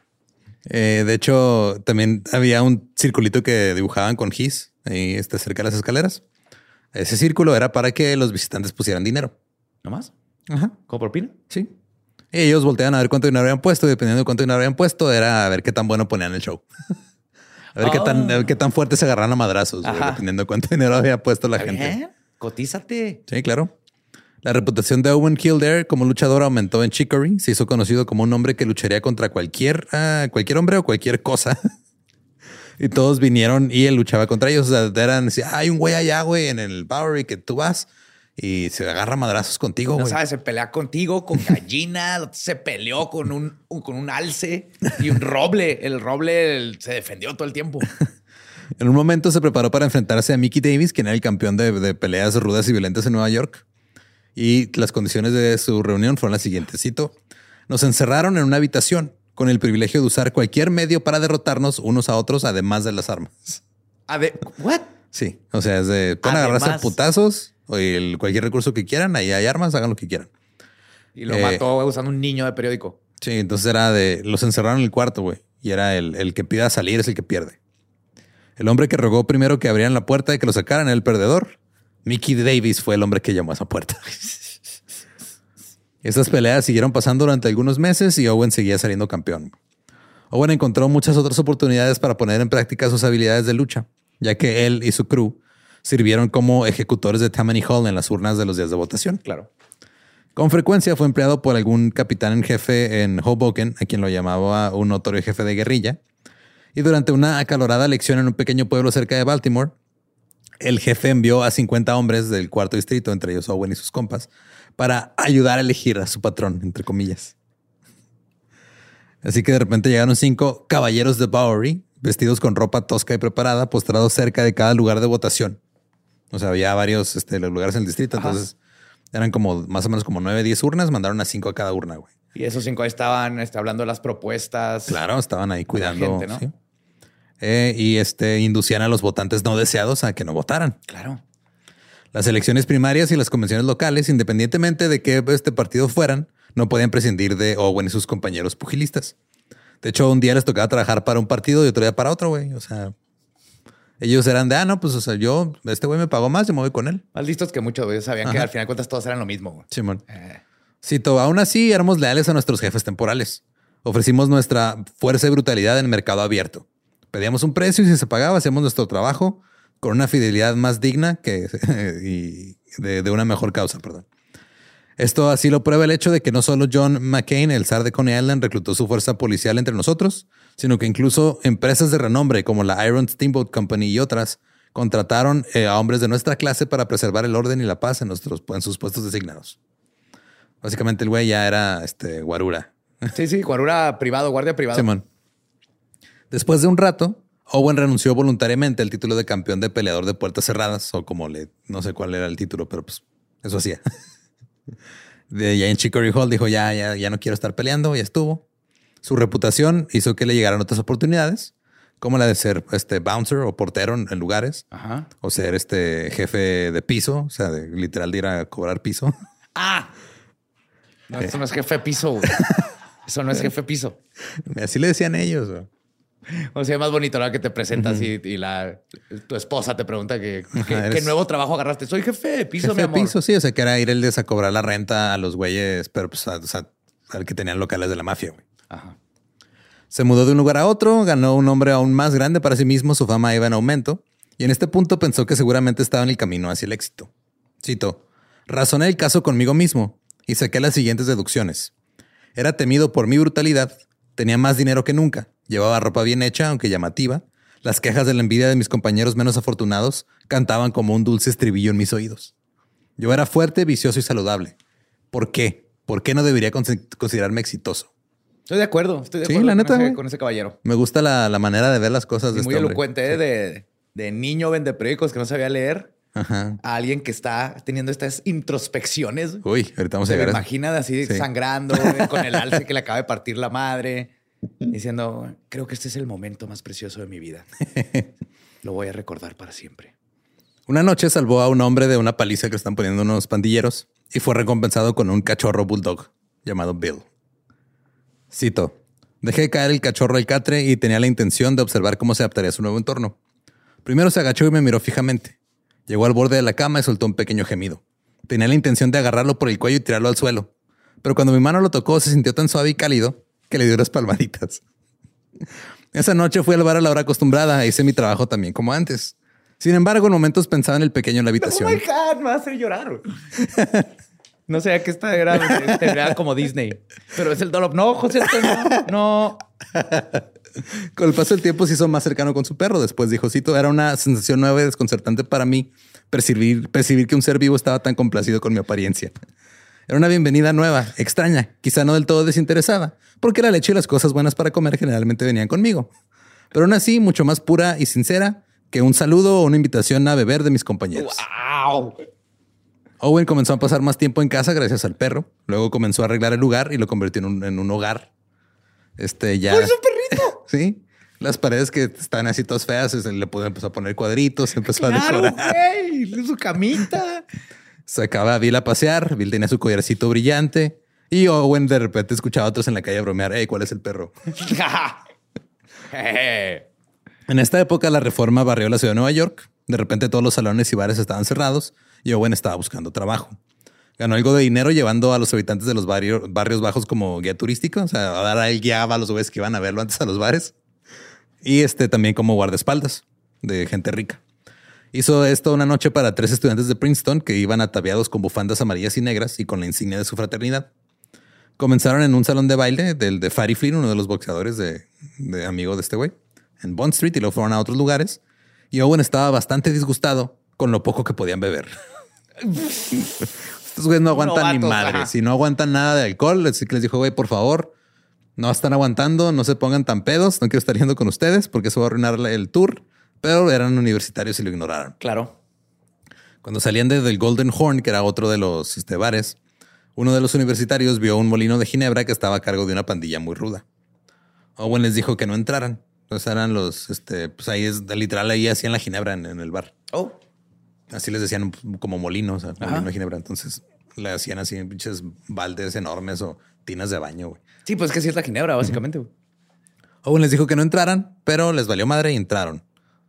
Eh, de hecho, también había un circulito que dibujaban con gis ahí está cerca de las escaleras. Ese círculo era para que los visitantes pusieran dinero. ¿No más? Ajá. ¿Como propina? Sí. Y ellos volteaban a ver cuánto dinero habían puesto y dependiendo de cuánto dinero habían puesto, era a ver qué tan bueno ponían el show. a ver qué, tan, qué tan fuerte se agarran a madrazos, dependiendo de cuánto dinero había puesto la gente. Cotízate. Sí, claro. La reputación de Owen Kildare como luchador aumentó en Chicory. Se hizo conocido como un hombre que lucharía contra cualquier, ah, cualquier hombre o cualquier cosa. y todos vinieron y él luchaba contra ellos. O sea, eran, hay un güey allá, güey, en el Bowery que tú vas y se agarra madrazos contigo. No sabes, se pelea contigo con gallina, se peleó con un, con un alce y un roble. El roble se defendió todo el tiempo. en un momento se preparó para enfrentarse a Mickey Davis, quien era el campeón de, de, peleas rudas y violentas en Nueva York. Y las condiciones de su reunión fueron las siguientes. Cito, nos encerraron en una habitación con el privilegio de usar cualquier medio para derrotarnos unos a otros, además de las armas. A ver, ¿what? Sí, o sea, es de pueden agarrarse putazos o el, cualquier recurso que quieran, ahí hay armas, hagan lo que quieran. Y lo eh, mató usando un niño de periódico. Sí, entonces era de los encerraron en el cuarto, güey, y era el, el que pida salir es el que pierde. El hombre que rogó primero que abrieran la puerta y que lo sacaran era el perdedor. Mickey Davis fue el hombre que llamó a esa puerta. Estas peleas siguieron pasando durante algunos meses y Owen seguía saliendo campeón. Owen encontró muchas otras oportunidades para poner en práctica sus habilidades de lucha, ya que él y su crew sirvieron como ejecutores de Tammany Hall en las urnas de los días de votación. Claro. Con frecuencia fue empleado por algún capitán en jefe en Hoboken, a quien lo llamaba un notorio jefe de guerrilla. Y durante una acalorada elección en un pequeño pueblo cerca de Baltimore, el jefe envió a 50 hombres del cuarto distrito, entre ellos Owen y sus compas, para ayudar a elegir a su patrón, entre comillas. Así que de repente llegaron cinco caballeros de Bowery, vestidos con ropa tosca y preparada, postrados cerca de cada lugar de votación. O sea, había varios este, lugares en el distrito, entonces eran como más o menos como nueve, diez urnas, mandaron a cinco a cada urna, güey. Y esos cinco estaban este, hablando de las propuestas. Claro, estaban ahí cuidando. Gente, ¿no? Eh, y este, inducían a los votantes no deseados a que no votaran. Claro. Las elecciones primarias y las convenciones locales, independientemente de qué este partido fueran, no podían prescindir de Owen y sus compañeros pugilistas. De hecho, un día les tocaba trabajar para un partido y otro día para otro, güey. O sea, ellos eran de, ah, no, pues, o sea, yo, este güey me pagó más, yo me voy con él. Más listos que muchos, güey. Sabían que al final de cuentas todos eran lo mismo, güey. Simón. Eh. Cito, aún así éramos leales a nuestros jefes temporales. Ofrecimos nuestra fuerza y brutalidad en el mercado abierto. Pedíamos un precio y si se pagaba, hacíamos nuestro trabajo con una fidelidad más digna que y de, una mejor causa, perdón. Esto así lo prueba el hecho de que no solo John McCain, el zar de Coney Island, reclutó su fuerza policial entre nosotros, sino que incluso empresas de renombre como la Iron Steamboat Company y otras contrataron eh, a hombres de nuestra clase para preservar el orden y la paz en, nuestros, en sus puestos designados. Básicamente el güey ya era este, guarura. Sí, sí, guarura privado, guardia privado. Simón. Después de un rato, Owen renunció voluntariamente al título de campeón de peleador de puertas cerradas, o como le, no sé cuál era el título, pero pues eso hacía. De ya en Chicory Hall dijo, ya, ya, ya no quiero estar peleando, ya estuvo. Su reputación hizo que le llegaran otras oportunidades, como la de ser este bouncer o portero en lugares, o ser este jefe de piso, o sea, de, literal de ir a cobrar piso. Ah, no, eso no es jefe de piso. Eso no es jefe de piso. Así le decían ellos. O sea, más bonito la que te presentas y, la, tu esposa te pregunta que, qué nuevo trabajo agarraste. Soy jefe de piso, jefe mi amor. de piso, sí. O sea, que era ir el de a cobrar la renta a los güeyes, pero pues, o sea, al que tenían locales de la mafia, güey. Ajá. Se mudó de un lugar a otro, ganó un nombre aún más grande para sí mismo, su fama iba en aumento, y en este punto pensó que seguramente estaba en el camino hacia el éxito. Cito, razoné el caso conmigo mismo y saqué las siguientes deducciones. Era temido por mi brutalidad, tenía más dinero que nunca, Llevaba ropa bien hecha, aunque llamativa. Las quejas de la envidia de mis compañeros menos afortunados cantaban como un dulce estribillo en mis oídos. Yo era fuerte, vicioso y saludable. ¿Por qué? ¿Por qué no debería considerarme exitoso? Estoy de acuerdo, estoy de acuerdo la neta, con, ese, caballero. Me gusta la, manera de ver las cosas de muy este elocuente, ¿eh? de, de, niño vende periódicos que no sabía leer. A alguien que está teniendo estas introspecciones. Uy, ahorita vamos a llegar. Imagina así sangrando, con el alce que le acaba de partir la madre diciendo, creo que este es el momento más precioso de mi vida. Lo voy a recordar para siempre. Una noche salvó a un hombre de una paliza que están poniendo unos pandilleros y fue recompensado con un cachorro bulldog llamado Bill. Cito, dejé caer el cachorro al catre y tenía la intención de observar cómo se adaptaría a su nuevo entorno. Primero se agachó y me miró fijamente. Llegó al borde de la cama y soltó un pequeño gemido. Tenía la intención de agarrarlo por el cuello y tirarlo al suelo. Pero cuando mi mano lo tocó, se sintió tan suave y cálido que le dio unas palmaditas. Esa noche fui al bar a la hora acostumbrada e hice mi trabajo también como antes. Sin embargo, en momentos pensaba en el pequeño en la habitación. Oh my God, me va a hacer llorar. no sé, que esta era, era, como Disney. Pero es el dolor. No, José, no. no. Con el paso del tiempo se hizo más cercano con su perro. Después dijo, Cito, era una sensación nueva y desconcertante para mí percibir, percibir que un ser vivo estaba tan complacido con mi apariencia. Era una bienvenida nueva, extraña, quizá no del todo desinteresada, porque la leche y las cosas buenas para comer generalmente venían conmigo. Pero aún así, mucho más pura y sincera que un saludo o una invitación a beber de mis compañeros. Owen comenzó a pasar más tiempo en casa gracias al perro. Luego comenzó a arreglar el lugar y lo convirtió en un, hogar. Este ya. ¡Es un perrito! sí. Las paredes que están así todas feas, le pudo empezar a poner cuadritos, empezó a decorar. su camita. Sacaba a Bill a pasear. Bill tenía su collarcito brillante. Y Owen de repente escuchaba a otros en la calle bromear. Hey, ¿cuál es el perro? en esta época, la reforma barrió la ciudad de Nueva York. De repente, todos los salones y bares estaban cerrados y Owen estaba buscando trabajo. Ganó algo de dinero llevando a los habitantes de los barrios, barrios bajos como guía turístico. O sea, a dar a él guiaba a los güeyes que iban a verlo antes a los bares. Y este también como guardaespaldas de gente rica. Hizo esto una noche para tres estudiantes de Princeton que iban ataviados con bufandas amarillas y negras y con la insignia de su fraternidad. Comenzaron en un salón de baile del de Fatty Flynn, uno de los boxeadores de, de amigo de este güey, en Bond Street y luego fueron a otros lugares. Y Owen estaba bastante disgustado con lo poco que podían beber. Estos güeyes no aguantan ni Novatos, madre. ajá. Si no aguantan nada de alcohol, así que les dijo, güey, por favor, no están aguantando, no se pongan tan pedos, no quiero estar yendo con ustedes porque eso va a arruinar el tour. Pero eran universitarios y lo ignoraron. Claro. Cuando salían desde el Golden Horn, que era otro de los este, bares, uno de los universitarios vio un molino de ginebra que estaba a cargo de una pandilla muy ruda. Owen les dijo que no entraran. Entonces eran los, este, pues ahí es literal, ahí hacían la ginebra en, en el bar. Oh, Así les decían como molino, o sea, Ajá. molino de ginebra. Entonces le hacían así pinches baldes enormes o tinas de baño, güey. sí, pues que sí es la ginebra, básicamente. Owen les dijo que no entraran, pero les valió madre y entraron.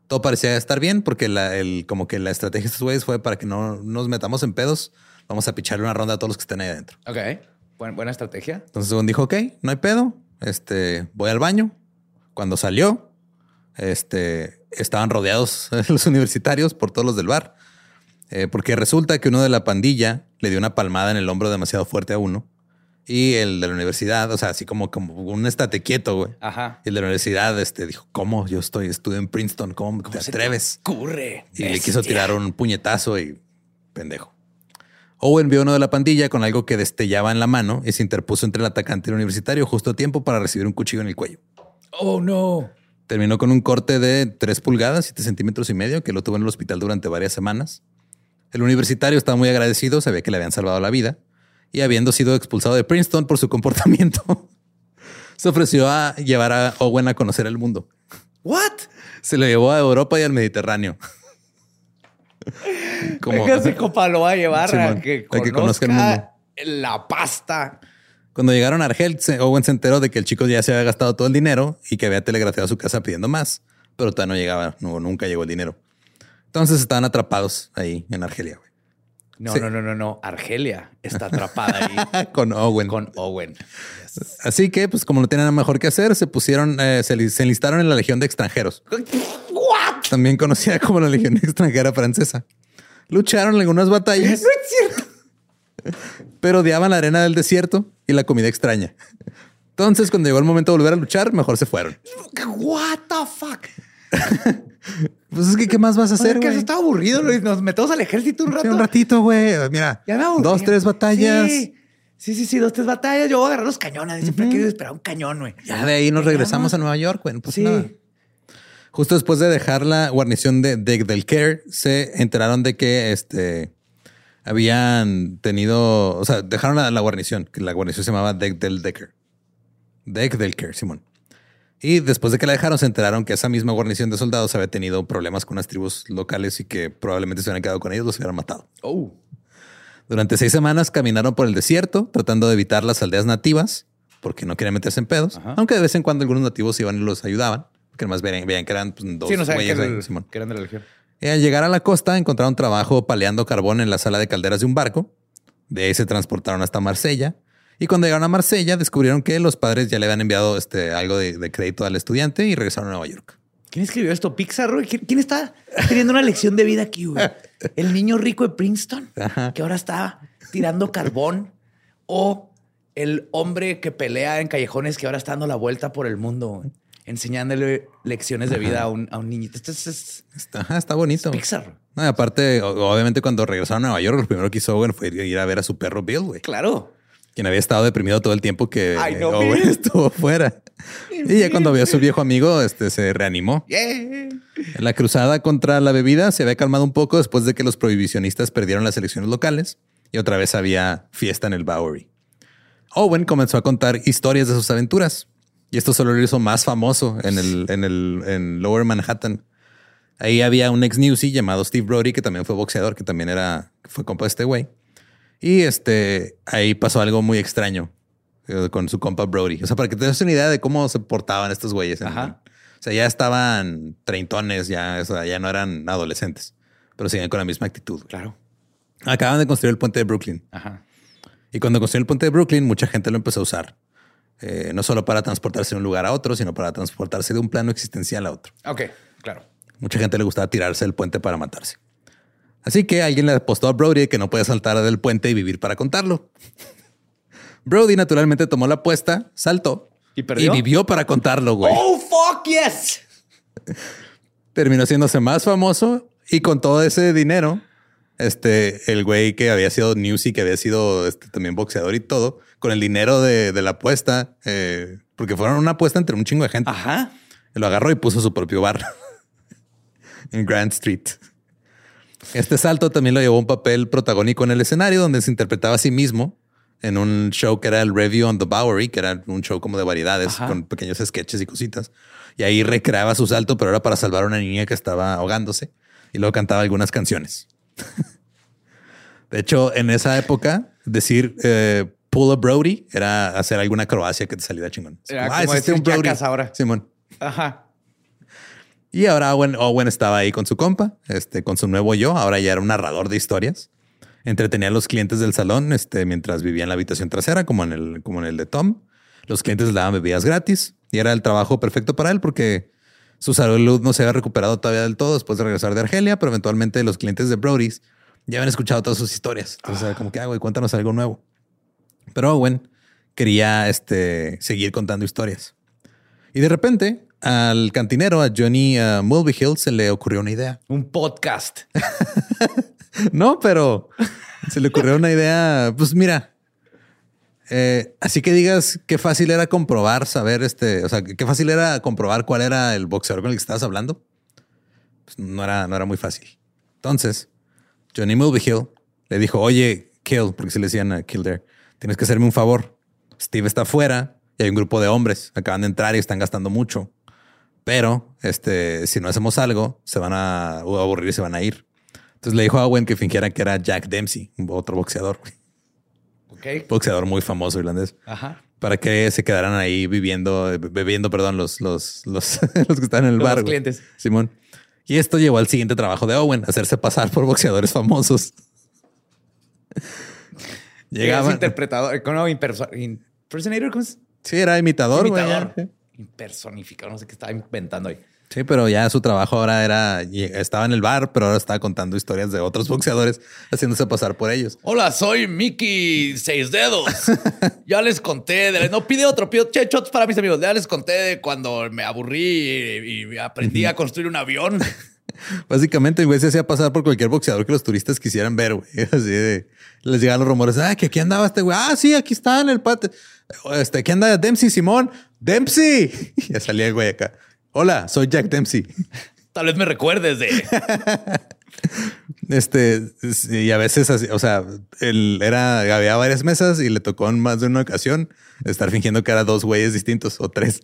Todo parecía estar bien porque la, el, como que la estrategia de estos güeyes fue para que no nos metamos en pedos. Vamos a picharle una ronda a todos los que estén ahí adentro. Ok. Buen- buena estrategia. Entonces Owen dijo, ok, no hay pedo. Este, voy al baño. Cuando salió, este, estaban rodeados los universitarios por todos los del bar. Eh, porque resulta que uno de la pandilla le dio una palmada en el hombro demasiado fuerte a uno. Y el de la universidad, o sea, así como, como un estate quieto, güey. Ajá. Y el de la universidad este, dijo, ¿cómo? Yo estoy, estudio en Princeton, ¿cómo te se atreves? Ocurre. Y le quiso tirar un puñetazo y pendejo. Owen vio a uno de la pandilla con algo que destellaba en la mano y se interpuso entre el atacante y el universitario justo a tiempo para recibir un cuchillo en el cuello. Oh, no. Terminó con un corte de 3 pulgadas, 7 centímetros y medio, que lo tuvo en el hospital durante varias semanas. El universitario estaba muy agradecido, sabía que le habían salvado la vida y habiendo sido expulsado de Princeton por su comportamiento, se ofreció a llevar a Owen a conocer el mundo. What? Se lo llevó a Europa y al Mediterráneo. Como compa lo va a llevar a que a que conozca el conozca la pasta. cuando llegaron a Argel, Owen se enteró de que el chico ya se había gastado todo el dinero y que había telegrafiado a su casa pidiendo más, pero todavía no llegaba, no, nunca llegó el dinero. Entonces estaban atrapados ahí en Argelia, güey. No, Sí. no, no, no, no. Argelia está atrapada ahí Con Owen. con Owen. Así que, pues como no tenían nada mejor que hacer, se pusieron, eh, se enlistaron en la Legión de Extranjeros, What? también conocida como la Legión Extranjera Francesa. Lucharon en algunas batallas, No es cierto. pero odiaban la arena del desierto y la comida extraña. Entonces, cuando llegó el momento de volver a luchar, mejor se fueron. What the fuck? Pues es que, ¿qué más vas a hacer, que eso está aburrido. Luis. Nos metemos al ejército un Sí, rato. un ratito, güey. Mira, Ya me dos, tres batallas. Sí. sí, sí, sí, dos, tres batallas. Yo voy a agarrar los cañones. Siempre he querido esperar un cañón, güey. Ya de ahí nos regresamos a Nueva York, güey. Pues Sí. nada. Justo después de dejar la guarnición de, de- del Care, se enteraron de que este habían tenido, o sea, dejaron la, la guarnición, que la guarnición se llamaba Deck del Decker. Deck del Care, Simón. Y después de que la dejaron, se enteraron que esa misma guarnición de soldados había tenido problemas con las tribus locales y que probablemente se hubieran quedado con ellos, los hubieran matado. Oh. Durante seis semanas caminaron por el desierto tratando de evitar las aldeas nativas porque no querían meterse en pedos, Ajá. aunque de vez en cuando algunos nativos iban y los ayudaban, porque más veían, veían que eran pues, dos Sí, no que, ahí, el- que eran de la legión. Y al llegar a la costa encontraron trabajo paleando carbón en la sala de calderas de un barco. De ahí se transportaron hasta Marsella. Y cuando llegaron a Marsella descubrieron que los padres ya le habían enviado este, algo de, de crédito al estudiante y regresaron a Nueva York. ¿Quién escribió esto? ¿Pixar? güey? ¿Quién, está teniendo una lección de vida aquí, güey? ¿El niño rico de Princeton? Ajá. Que ahora está tirando carbón. ¿O el hombre que pelea en callejones que ahora está dando la vuelta por el mundo? güey? Enseñándole lecciones de vida a un, a un niñito. Esto es, es Está, está bonito. Pixar. No, y aparte, obviamente cuando regresaron a Nueva York, lo primero que hizo Owen fue ir a ver a su perro Bill, güey. Claro. Quien había estado deprimido todo el tiempo que Ay, no, Owen Bill. estuvo fuera. Y ya cuando vio a su viejo amigo, este se reanimó. Yeah. La cruzada contra la bebida se había calmado un poco después de que los prohibicionistas perdieron las elecciones locales y otra vez había fiesta en el Bowery. Owen comenzó a contar historias de sus aventuras y esto solo lo hizo más famoso en el, en el en Lower Manhattan. Ahí había un ex newsy llamado Steve Brody que también fue boxeador, que también era fue compa de este güey. Y este ahí pasó algo muy extraño eh, con su compa Brody. O sea, para que te des una idea de cómo se portaban estos güeyes. Ajá. o sea, ya estaban treintones, ya, o sea, ya no eran adolescentes, pero siguen con la misma actitud. Claro. Acaban de construir el puente de Brooklyn. Ajá. Y cuando construyeron el puente de Brooklyn, mucha gente lo empezó a usar. Eh, no solo para transportarse de un lugar a otro, sino para transportarse de un plano existencial a otro. Ok, claro. Mucha gente le gustaba tirarse del puente para matarse. Así que alguien le apostó a Brody que no puede saltar del puente y vivir para contarlo. Brody naturalmente tomó la apuesta, saltó ¿Y perdió? vivió para contarlo, güey. Oh, fuck yes. Terminó haciéndose más famoso y con todo ese dinero, este, el güey que había sido newsy, que había sido este, también boxeador y todo, con el dinero de, de la apuesta, eh, porque fueron una apuesta entre un chingo de gente. Ajá. Lo agarró y puso su propio bar en Grand Street. Este salto también lo llevó a un papel protagónico en el escenario donde se interpretaba a sí mismo en un show que era el Review on the Bowery, que era un show como de variedades Ajá. con pequeños sketches y cositas. Y ahí recreaba su salto, pero era para salvar a una niña que estaba ahogándose y luego cantaba algunas canciones. de hecho, en esa época, decir eh, pull a Brody era hacer alguna acrobacia que te saliera chingón. Era Ah, como decir Jackass ahora. Simón. Ajá. Y ahora Owen, estaba ahí con su compa, este, con su nuevo yo. Ahora ya era un narrador de historias. Entretenía a los clientes del salón este, mientras vivía en la habitación trasera, como en, el, como en el de Tom. Los clientes le daban bebidas gratis y era el trabajo perfecto para él porque su salud no se había recuperado todavía del todo después de regresar de Argelia, pero eventualmente los clientes de Brody's ya habían escuchado todas sus historias. Entonces era como que, ah, güey, cuéntanos algo nuevo. Pero Owen quería este, seguir contando historias. Y de repente al cantinero, a Johnny uh, Mulvihill, se le ocurrió una idea. Un podcast. No, pero se le ocurrió una idea. Pues mira, eh, así que digas qué fácil era comprobar, saber este, o sea, qué fácil era comprobar cuál era el boxeador con el que estabas hablando. Pues no era, no era muy fácil. Entonces, Johnny Mulvihill le dijo, oye, Kill, porque se le decían a Kildare, tienes que hacerme un favor. Steve está afuera y hay un grupo de hombres. Acaban de entrar y están gastando mucho. Pero este, si no hacemos algo, se van a aburrir y se van a ir. Entonces le dijo a Owen que fingiera que era Jack Dempsey, otro boxeador, Ok. boxeador muy famoso irlandés, Ajá. para que se quedaran ahí viviendo, bebiendo, perdón, los, los, los, los que están en el Los bar. güey. clientes. Simón. Y esto llevó al siguiente trabajo de Owen, hacerse pasar por boxeadores famosos. Llegaba. Llegaban. interpretador. ¿Cómo? Imperso- impersonator. ¿Cómo es? Sí, era imitador, güey. Imitador. ya. Impersonificador. No sé qué estaba inventando ahí. Sí, pero ya su trabajo ahora era, estaba en el bar, pero ahora estaba contando historias de otros boxeadores, haciéndose pasar por ellos. Hola, soy Mickey Seis Dedos. ya les conté de... No, pide otro, pide che, shots para mis amigos. Ya les conté de cuando me aburrí y, y aprendí a construir un avión. Básicamente, güey se hacía pasar por cualquier boxeador que los turistas quisieran ver, güey. Así de, les llegaban los rumores, ah, que aquí andaba este güey. Ah, sí, aquí está en el pate. Este, aquí anda Dempsey Simón. Dempsey. Ya salía el güey acá. Hola, soy Jack Dempsey. Tal vez me recuerdes de... Este, y a veces, así, o sea, él era, había varias mesas y le tocó en más de una ocasión estar fingiendo que era dos güeyes distintos o tres.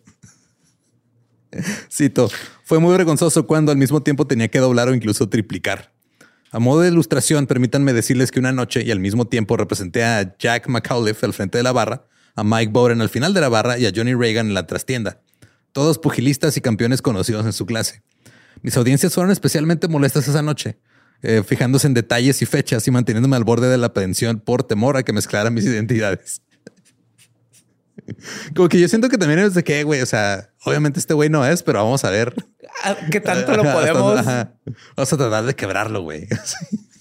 Cito, fue muy vergonzoso cuando al mismo tiempo tenía que doblar o incluso triplicar. A modo de ilustración, permítanme decirles que una noche y al mismo tiempo representé a Jack McAuliffe al frente de la barra, a Mike Bowden al final de la barra y a Johnny Reagan en la trastienda. Todos pugilistas y campeones conocidos en su clase. Mis audiencias fueron especialmente molestas esa noche, eh, fijándose en detalles y fechas y manteniéndome al borde de la aprehensión por temor a que mezclaran mis identidades. Como que yo siento que también es de que, güey, o sea, obviamente este güey no es, pero vamos a ver. Ah, ¿Qué tanto lo podemos ajá. Vamos a tratar de quebrarlo, güey.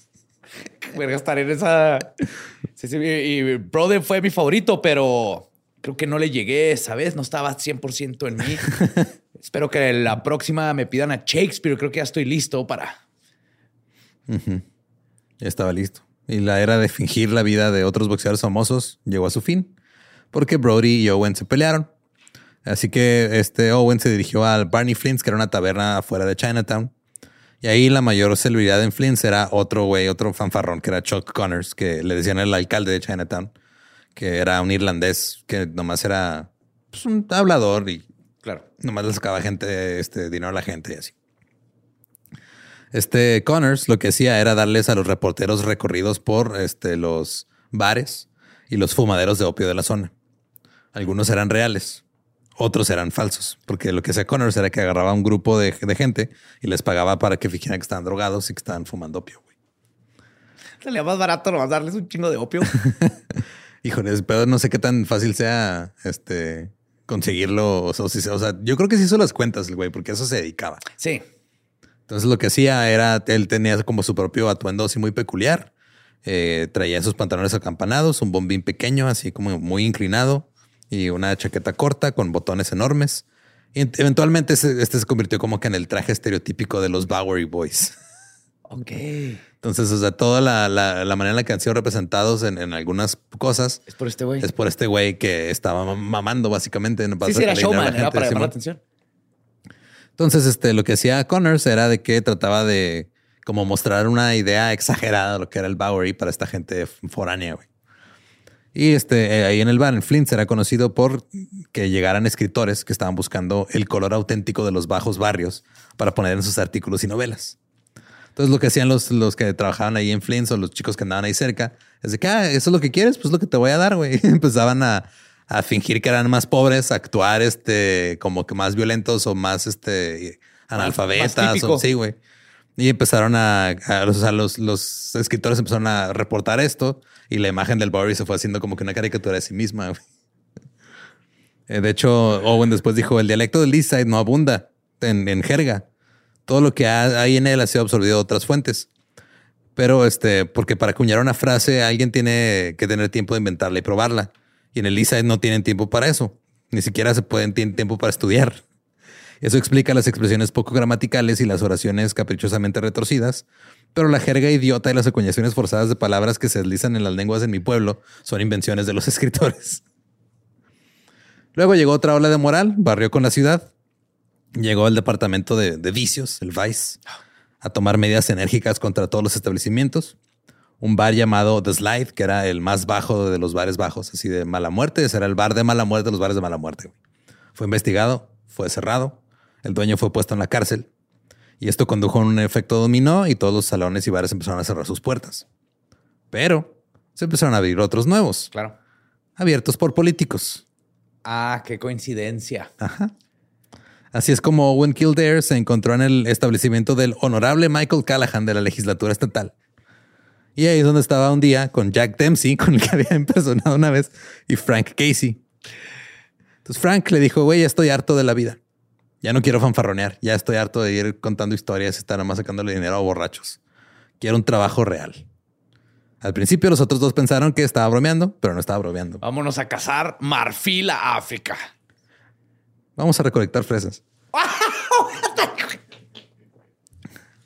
verga, estar en esa... Sí, sí, y Brother fue mi favorito, pero creo que no le llegué, ¿sabes? No estaba 100% en mí. Espero que la próxima me pidan a Shakespeare. Creo que ya estoy listo para... Ya estaba listo. Y la era de fingir la vida de otros boxeadores famosos llegó a su fin, porque Brody y Owen se pelearon. Así que este Owen se dirigió al Barney Flint's, que era una taberna afuera de Chinatown. Y ahí la mayor celebridad en Flint's era otro güey, otro fanfarrón, que era Chuck Connors, que le decían el alcalde de Chinatown, que era un irlandés que nomás era pues, un hablador y Claro. Nomás le sacaba gente, este, dinero a la gente y así. Este Connors lo que hacía era darles a los reporteros recorridos por este, los bares y los fumaderos de opio de la zona. Algunos eran reales, otros eran falsos, porque lo que hacía Connors era que agarraba a un grupo de, de gente y les pagaba para que fingieran que estaban drogados y que estaban fumando opio. güey. Salía más barato nomás darles un chingo de opio. Híjole, pero no sé qué tan fácil sea este conseguirlo. O sea, o sea, yo creo que sí hizo las cuentas el güey, porque eso se dedicaba. Sí. Entonces lo que hacía era, él tenía como su propio atuendo así muy peculiar. Eh, traía esos pantalones acampanados, un bombín pequeño, así como muy inclinado, y una chaqueta corta con botones enormes. Y eventualmente este, se convirtió como que en el traje estereotípico de los Bowery Boys. Ok. Entonces, o sea, toda la, manera en la que han sido representados en, algunas cosas es por este güey. Es por este güey que estaba mamando básicamente. Sí, sí, era showman, era para llamar la atención. Entonces, este, lo que hacía Connors era de que trataba de como mostrar una idea exagerada de lo que era el Bowery para esta gente foránea, güey. Y este, eh, ahí en el bar, en Flint, era conocido por que llegaran escritores que estaban buscando el color auténtico de los bajos barrios para poner en sus artículos y novelas. Entonces, lo que hacían los, los que trabajaban ahí en Flint o los chicos que andaban ahí cerca es de que, ah, eso es lo que quieres, pues lo que te voy a dar, güey. Empezaban a, a fingir que eran más pobres, actuar este, como que más violentos o más este, analfabetas. o, sí, güey. Y empezaron a, los, los escritores empezaron a reportar esto y la imagen del Bowery se fue haciendo como que una caricatura de sí misma. Eh, de hecho, Owen después dijo, el dialecto del East Side no abunda en, jerga. Todo lo que hay en él ha sido absorbido de otras fuentes. Pero este, porque para acuñar una frase alguien tiene que tener tiempo de inventarla y probarla. Y en el ISA no tienen tiempo para eso. Ni siquiera se pueden tener tiempo para estudiar. Eso explica las expresiones poco gramaticales y las oraciones caprichosamente retorcidas, pero la jerga idiota y las acuñaciones forzadas de palabras que se deslizan en las lenguas en mi pueblo son invenciones de los escritores. Luego llegó otra ola de moral, barrió con la ciudad. Llegó el departamento de, vicios, el Vice, a tomar medidas enérgicas contra todos los establecimientos un bar llamado The Slide, que era el más bajo de los bares bajos, así de mala muerte. Era el bar de mala muerte los bares de mala muerte. Fue investigado, fue cerrado, el dueño fue puesto en la cárcel y esto condujo a un efecto dominó y todos los salones y bares empezaron a cerrar sus puertas. Pero se empezaron a abrir otros nuevos. Claro. Abiertos por políticos. Ah, qué coincidencia. Ajá. Así es como Owen Kildare se encontró en el establecimiento del honorable Michael Callahan de la legislatura estatal y ahí es donde estaba un día con Jack Dempsey, con el que había impersonado una vez, y Frank Casey. Entonces Frank le dijo, güey, ya estoy harto de la vida. Ya no quiero fanfarronear. Ya estoy harto de ir contando historias y estar nada más sacándole dinero a borrachos. Quiero un trabajo real. Al principio los otros dos pensaron que estaba bromeando, pero no estaba bromeando. Vámonos a cazar marfil a África. Vamos a recolectar fresas.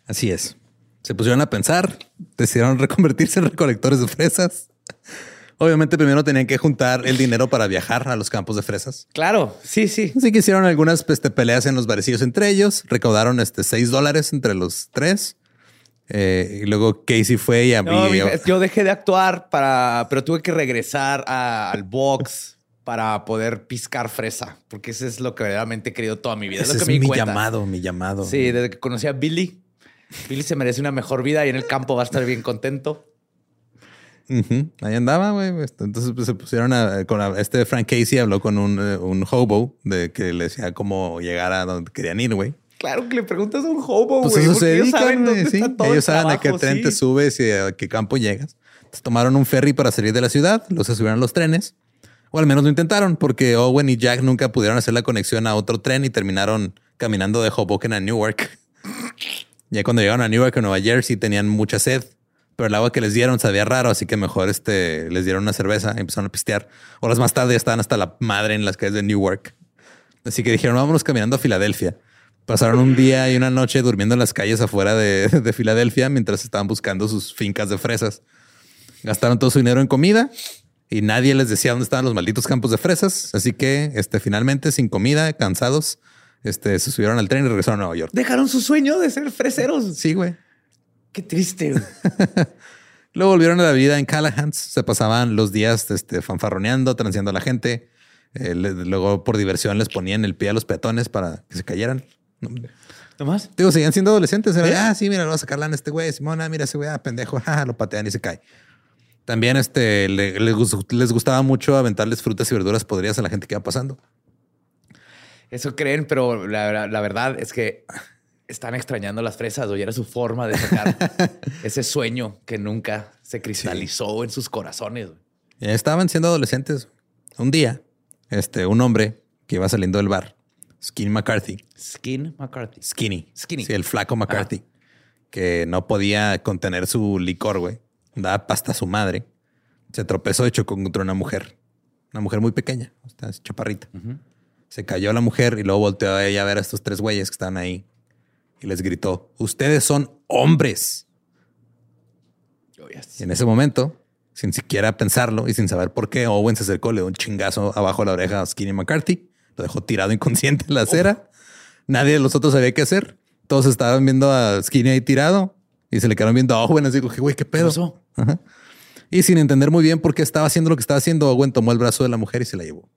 Así es. Se pusieron a pensar, decidieron reconvertirse en recolectores de fresas. Obviamente primero tenían que juntar el dinero para viajar a los campos de fresas. Claro, sí, sí. Así que hicieron algunas este, peleas en los barecillos entre ellos, recaudaron este 6 dólares entre los tres. Eh, y luego Casey fue y a mí. yo dejé de actuar para, pero tuve que regresar al box para poder piscar fresa, porque eso es lo que verdaderamente he querido toda mi vida. Ese es, mi llamado, mi llamado. Sí, desde que conocí a Billy, Billy se merece una mejor vida y en el campo va a estar bien contento. Ahí andaba, güey. Entonces pues, se pusieron a, con este Frank Casey habló con un, eh, un, hobo de que le decía cómo llegar a donde querían ir, güey. Claro que le preguntas a un hobo, pues güey. ellos saben dónde sí. ellos saben a qué tren te subes y a qué campo llegas. Entonces tomaron un ferry para salir de la ciudad, los subieron a los trenes. O al menos lo intentaron, porque Owen y Jack nunca pudieron hacer la conexión a otro tren y terminaron caminando de Hoboken a Newark. Ya cuando llegaron a Newark o Nueva Jersey tenían mucha sed, pero el agua que les dieron sabía raro, así que mejor este, les dieron una cerveza y empezaron a pistear. Horas más tarde estaban hasta la madre en las calles de Newark. Así que dijeron, vámonos caminando a Filadelfia. Pasaron un día y una noche durmiendo en las calles afuera de, de Filadelfia mientras estaban buscando sus fincas de fresas. Gastaron todo su dinero en comida y nadie les decía dónde estaban los malditos campos de fresas. Así que este, finalmente, sin comida, cansados, este, se subieron al tren y regresaron a Nueva York. Dejaron su sueño de ser freseros. Sí, güey. Qué triste. Luego volvieron a la vida en Callahan's. Se pasaban los días este, fanfarroneando, transeando a la gente. Eh, luego, por diversión, les ponían el pie a los peatones para que se cayeran. ¿No más? Digo, seguían siendo adolescentes. Era, ah, sí, mira, lo va a sacar este güey. Simona, mira ese güey, ah, pendejo. Ah, lo patean y se cae. También este, les, les gustaba mucho aventarles frutas y verduras podridas a la gente que iba pasando. Eso creen, pero la, verdad es que están extrañando las fresas o era su forma de sacar ese sueño que nunca se cristalizó en sus corazones. Estaban siendo adolescentes. Un día, este, un hombre que iba saliendo del bar, Skinny McCarthy. Skin McCarthy. Skinny. Skinny. Sí, el flaco McCarthy. Que no podía contener su licor, güey. Daba pasta a su madre. Se tropezó y chocó contra una mujer. Una mujer muy pequeña. Chaparrita. Se cayó la mujer y luego volteó a ella a ver a estos tres güeyes que estaban ahí. Y les gritó, ustedes son hombres. Oh, yes. Y en ese momento, sin siquiera pensarlo y sin saber por qué, Owen se acercó, le dio un chingazo abajo de la oreja a Skinny McCarthy. Lo dejó tirado inconsciente en la acera. Nadie de los otros sabía qué hacer. Todos estaban viendo a Skinny ahí tirado y se le quedaron viendo a Owen. Así que, güey, ¿qué pedo? Ajá. Y sin entender muy bien por qué estaba haciendo lo que estaba haciendo, Owen tomó el brazo de la mujer y se la llevó.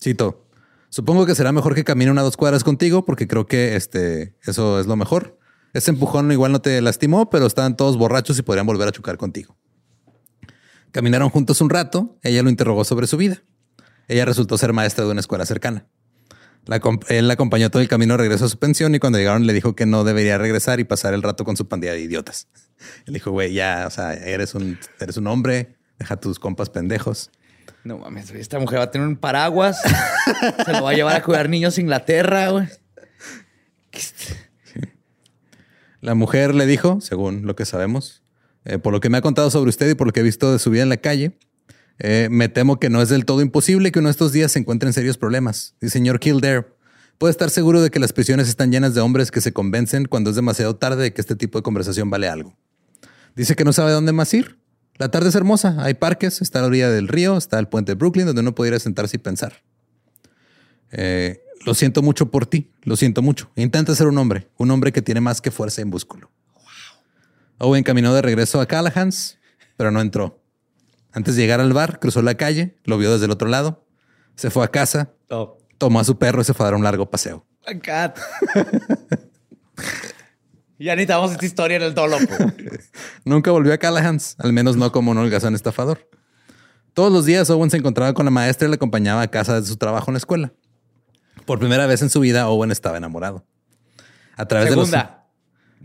Cito. Supongo que será mejor que camine una dos cuadras contigo porque creo que este, eso es lo mejor. Ese empujón igual no te lastimó, pero estaban todos borrachos y podrían volver a chocar contigo. Caminaron juntos un rato. Ella lo interrogó sobre su vida. Ella resultó ser maestra de una escuela cercana. Él la acompañó todo el camino de regreso a su pensión y cuando llegaron le dijo que no debería regresar y pasar el rato con su pandilla de idiotas. Él dijo, güey, ya, o sea, eres un, eres un hombre, deja tus compas pendejos. No mames, esta mujer va a tener un paraguas. se lo va a llevar a cuidar niños Inglaterra, güey. La mujer le dijo, según lo que sabemos, eh, por lo que me ha contado sobre usted y por lo que he visto de su vida en la calle, eh, me temo que no es del todo imposible que uno de estos días se encuentre en serios problemas. Y señor Kildare, puede estar seguro de que las prisiones están llenas de hombres que se convencen cuando es demasiado tarde de que este tipo de conversación vale algo. Dice que no sabe dónde más ir. La tarde es hermosa, hay parques, está la orilla del río, está el puente de Brooklyn donde uno podría sentarse y pensar. Eh, lo siento mucho por ti, lo siento mucho. Intenta ser un hombre, un hombre que tiene más que fuerza y músculo. Owen caminó de regreso a Callahan's, pero no entró. Antes de llegar al bar, cruzó la calle, lo vio desde el otro lado, se fue a casa, Oh, tomó a su perro y se fue a dar un largo paseo. God. ya necesitamos esta historia en el todo loco. Nunca volvió a Callahan's, al menos no como un holgazán estafador. Todos los días Owen se encontraba con la maestra y le acompañaba a casa de su trabajo en la escuela. Por primera vez en su vida, Owen estaba enamorado. A través Segunda.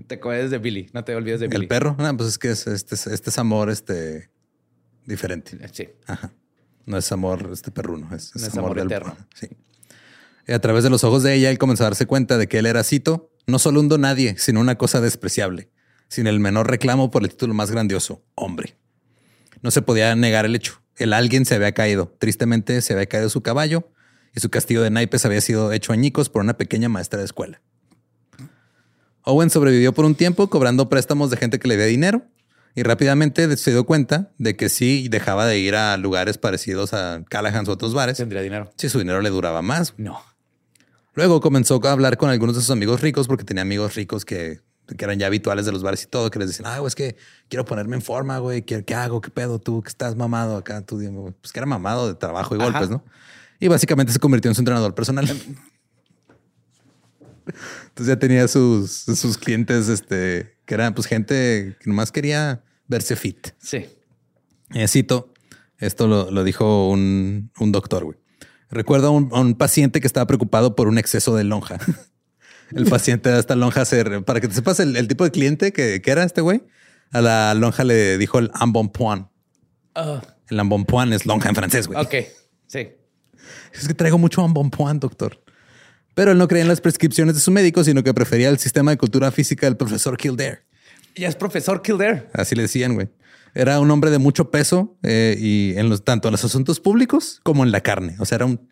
Te acuerdas de Billy. No te olvides de de los... Billy. ¿El perro? No, pues es que es- este, es- este es amor este, diferente. Sí. Ajá. No es amor este perruno, es, es No es amor del- eterno. Sí. Y a través de los ojos de ella, él comenzó a darse cuenta de que él era, cito, no solo un don nadie, sino una cosa despreciable, sin el menor reclamo por el título más grandioso, hombre. No se podía negar el hecho. El alguien se había caído. Tristemente se había caído su caballo y su castillo de naipes había sido hecho añicos por una pequeña maestra de escuela. Owen sobrevivió por un tiempo cobrando préstamos de gente que le debía dinero y rápidamente se dio cuenta de que sí dejaba de ir a lugares parecidos a Callahan's o otros bares. Tendría dinero. Si su dinero le duraba más. No. Luego comenzó a hablar con algunos de sus amigos ricos porque tenía amigos ricos que, que eran ya habituales de los bares y todo, que les decían, ah, güey, es que quiero ponerme en forma, güey, ¿qué, qué hago? ¿Qué pedo tú? que estás mamado acá? Tú. Pues que era mamado de trabajo y Ajá. golpes, ¿no? Y básicamente se convirtió en su entrenador personal. Entonces ya tenía sus, sus clientes, este, que eran pues gente que nomás quería verse fit. Sí. Eh, cito, esto lo, lo dijo un, un doctor, güey. Recuerdo a un, a un paciente que estaba preocupado por un exceso de lonja. el paciente de esta lonja re- Para que te sepas el, el tipo de cliente que, que era este güey, a la lonja le dijo el embonpoint. Ah, El embonpoint es lonja en francés, güey. ok. Sí. Es que traigo mucho embonpoint, doctor. Pero él no creía en las prescripciones de su médico, sino que prefería el sistema de cultura física del profesor Kildare. Ya es profesor Kildare. Así le decían, güey. Era un hombre de mucho peso eh, y en los, tanto en los asuntos públicos como en la carne. O sea, era un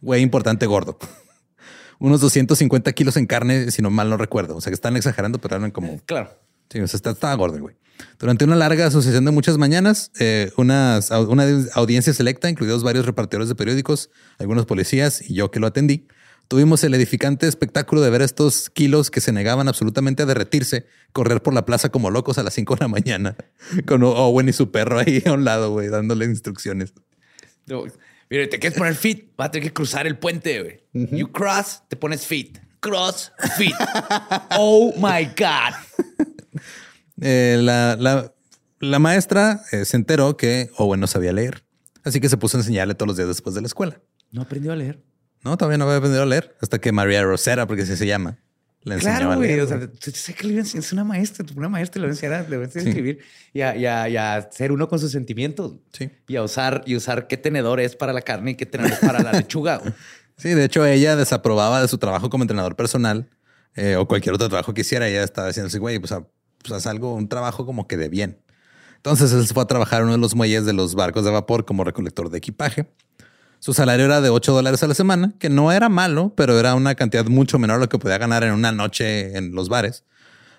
güey importante gordo. Unos 250 kilos en carne, si no mal no recuerdo. O sea, que están exagerando, pero eran como... Claro. Sí, o sea, está- estaba gordo, güey. Durante una larga asociación de muchas mañanas, eh, unas, una audiencia selecta, incluidos varios repartidores de periódicos, algunos policías y yo que lo atendí, tuvimos el edificante espectáculo de ver a estos kilos que se negaban absolutamente a derretirse, correr por la plaza como locos a las 5 de la mañana, con Owen y su perro ahí a un lado, güey, dándole instrucciones. No, Mira, te quieres poner fit, vas a tener que cruzar el puente, güey. You cross, te pones fit. Cross, fit. oh my God. Eh, la, la- la maestra eh, se enteró que Owen no sabía leer, así que se puso a enseñarle todos los días después de la escuela. No aprendió a leer. No, todavía no había aprendido a leer hasta que María Rosera, porque así se llama, Le Claro, güey. O sea, sé que le es una maestra, una maestra le va a enseñar a, le va a enseñar a escribir y a, y a- y a ser uno con sus sentimientos. Sí. Y a usar, y usar qué tenedor es para la carne y qué tenedor es para la lechuga. Sí, de hecho, ella desaprobaba de su trabajo como entrenador personal eh, o cualquier otro trabajo que hiciera. Ella estaba diciendo así, güey, pues, a- pues haz algo, un trabajo como que de bien. Entonces él se fue a trabajar en uno de los muelles de los barcos de vapor como recolector de equipaje. Su salario era de 8 dólares a la semana, que no era malo, pero era una cantidad mucho menor a lo que podía ganar en una noche en los bares.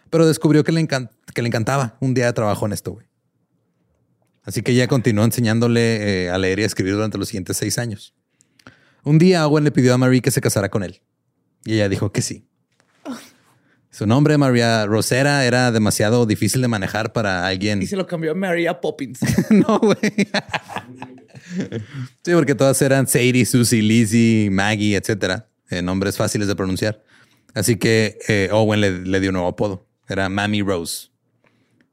Pero descubrió que le, que le encantaba un día de trabajo en esto, güey. Así que ella continuó enseñándole eh, a leer y a escribir durante los siguientes seis años. Un día Owen le pidió a Marie que se casara con él. Y ella dijo que sí. Su nombre, María Rosera, era demasiado difícil de manejar para alguien. Y se lo cambió a Maria Poppins. no, güey. sí, porque todas eran Sadie, Susie, Lizzie, Maggie, etcétera. Eh, nombres fáciles de pronunciar. Así que eh, Owen le, le dio un nuevo apodo. Era Mammy Rose.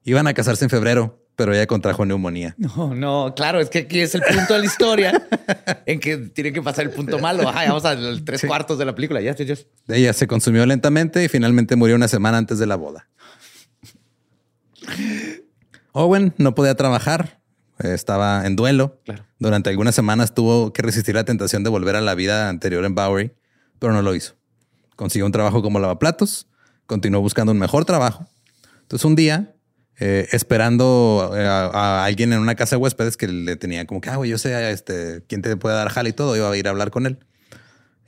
Iban a casarse en febrero, pero ella contrajo neumonía. No, no, claro, es que aquí es el punto de la historia en que tiene que pasar el punto malo. Ajá, vamos a los tres cuartos de la película. Ya, ya, ya. Ella se consumió lentamente y finalmente murió una semana antes de la boda. Owen no podía trabajar, eh, estaba en duelo. Claro. Durante algunas semanas tuvo que resistir la tentación de volver a la vida anterior en Bowery, pero no lo hizo. Consiguió un trabajo como lavaplatos, continuó buscando un mejor trabajo. Entonces un día, eh, esperando eh, a, alguien en una casa de huéspedes que le tenía como que, ah, güey, yo sé este, quién te puede dar jale y todo, iba a ir a hablar con él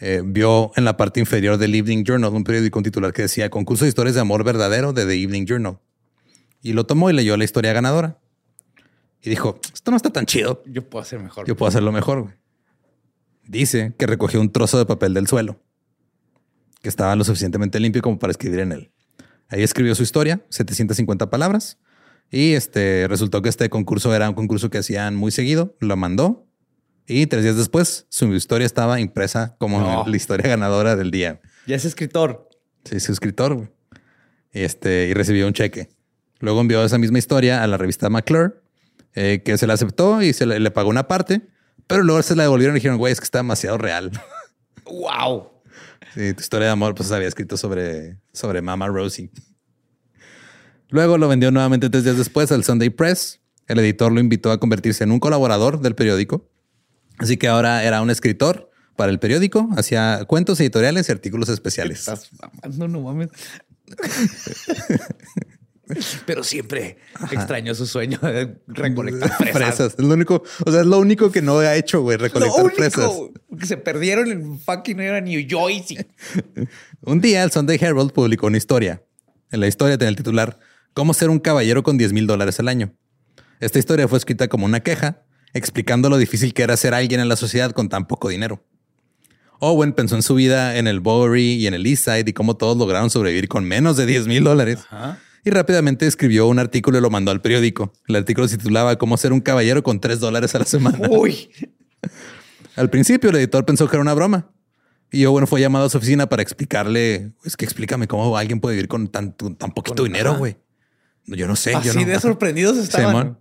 eh, vio en la parte inferior del Evening Journal un periódico titular que decía concurso de historias de amor verdadero de The Evening Journal. Y lo tomó y leyó la historia ganadora. Y dijo, esto no está tan chido. Yo puedo hacer mejor. Yo puedo hacerlo mejor. güey". Dice que recogió un trozo de papel del suelo, que estaba lo suficientemente limpio como para escribir en él. Ahí escribió su historia, 750 palabras. Y este resultó que este concurso era un concurso que hacían muy seguido. Lo mandó y tres días después su historia estaba impresa como No. la historia ganadora del día. Ya es escritor. Sí, su escritor. Este, y recibió un cheque. Luego envió esa misma historia a la revista McClure, eh, que se la aceptó y se le, le pagó una parte, pero luego se la devolvieron y dijeron, güey, es que está demasiado real. Wow. Sí, tu historia de amor, pues había escrito sobre, sobre Mama Rosie. Luego lo vendió nuevamente tres días después al Sunday Press. El editor lo invitó a convertirse en un colaborador del periódico. Así que ahora era un escritor para el periódico, hacía cuentos editoriales y artículos especiales. Estás mamando, no mames. Pero siempre extraño su sueño de recolectar fresas. Fresas. Es lo único, o sea, es lo único que no ha hecho, güey, Lo recolectar único fresas. que se perdieron en fucking era New Jersey. Un día el Sunday Herald publicó una historia. En la historia tenía el titular Cómo ser un caballero con 10 mil dólares al año. Esta historia fue escrita como una queja, explicando lo difícil que era ser alguien en la sociedad con tan poco dinero. Owen pensó en su vida en el Bowery y en el East Side y cómo todos lograron sobrevivir con menos de 10 mil dólares. Y rápidamente escribió un artículo y lo mandó al periódico. El artículo se titulaba Cómo ser un caballero con 3 dólares a la semana. Uy. Al principio el editor pensó que era una broma. Y Owen fue llamado a su oficina para explicarle, es que explícame cómo alguien puede vivir con tan, tan poquito Con- dinero, güey. Yo no sé. yo Así no- de sorprendidos estaban.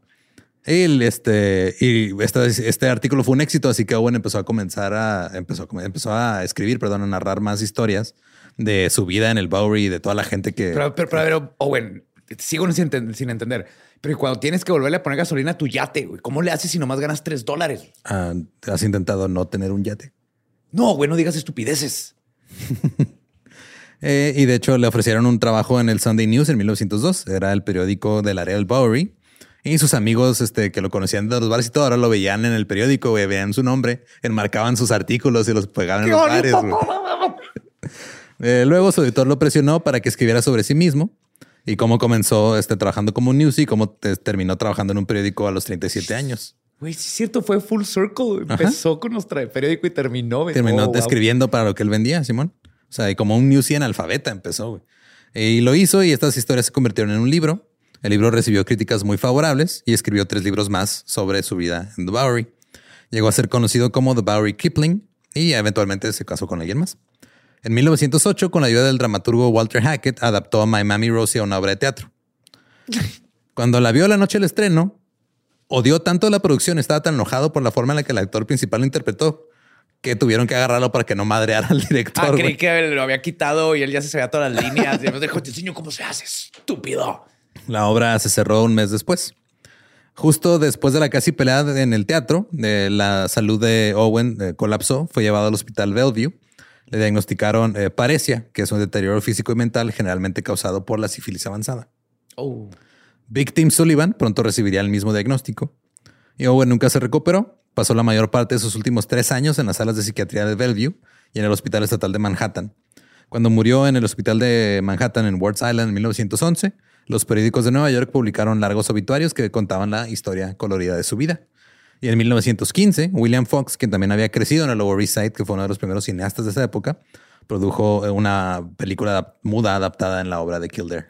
El, este, y este, este artículo fue un éxito, así que Owen empezó a comenzar a, empezó empezó a escribir, perdón, a narrar más historias de su vida en el Bowery y de toda la gente que... Pero, pero, pero, pero, Owen, sigo sin, enten- sin entender. Pero cuando tienes que volverle a poner gasolina a tu yate, güey, ¿cómo le haces si nomás ganas tres dólares? ah, has intentado no tener un yate. No, güey, no digas estupideces. Eh, y de hecho le ofrecieron un trabajo en el Sunday News en 1902. Era el periódico del área del Bowery. Y sus amigos este, que lo conocían de los bares y todo, ahora lo veían en el periódico, güey, veían su nombre, enmarcaban sus artículos y los pegaban en los bares. Eh, luego su editor lo presionó para que escribiera sobre sí mismo y cómo comenzó este, trabajando como un news y cómo te- terminó trabajando en un periódico a los 37 años. Güey, sí es cierto, fue full circle. Empezó con nuestro periódico y terminó. Terminó Oh, wow. escribiendo para lo que él vendía, Simón. O sea, y como un newsy analfabeta empezó. güey. Y lo hizo y estas historias se convirtieron en un libro. El libro recibió críticas muy favorables y escribió tres libros más sobre su vida en The Bowery. Llegó a ser conocido como The Bowery Kipling y eventualmente se casó con alguien más. En 1908, con la ayuda del dramaturgo Walter Hackett, adaptó a My Mammy Rosie a una obra de teatro. Cuando la vio la noche del estreno, odió tanto la producción, estaba tan enojado por la forma en la que el actor principal lo interpretó, que tuvieron que agarrarlo para que no madreara al director. Ah, creí que lo había quitado y él ya se sabía todas las líneas. Y me dijo, te enseño cómo se hace, estúpido. La obra se cerró un mes después. Justo después de la casi pelea en el teatro, eh, la salud de Owen eh, colapsó, fue llevado al hospital Bellevue. Le diagnosticaron eh, paresia, que es un deterioro físico y mental generalmente causado por la sífilis avanzada. Oh. Big Tim Sullivan pronto recibiría el mismo diagnóstico. Y Owen nunca se recuperó. Pasó la mayor parte de sus últimos tres años en las salas de psiquiatría de Bellevue y en el Hospital Estatal de Manhattan. Cuando murió en el Hospital de Manhattan en Wards Island en 1911, los periódicos de Nueva York publicaron largos obituarios que contaban la historia colorida de su vida. Y en 1915, William Fox, quien también había crecido en el Lower East Side, que fue uno de los primeros cineastas de esa época, produjo una película muda adaptada en la obra de Kildare.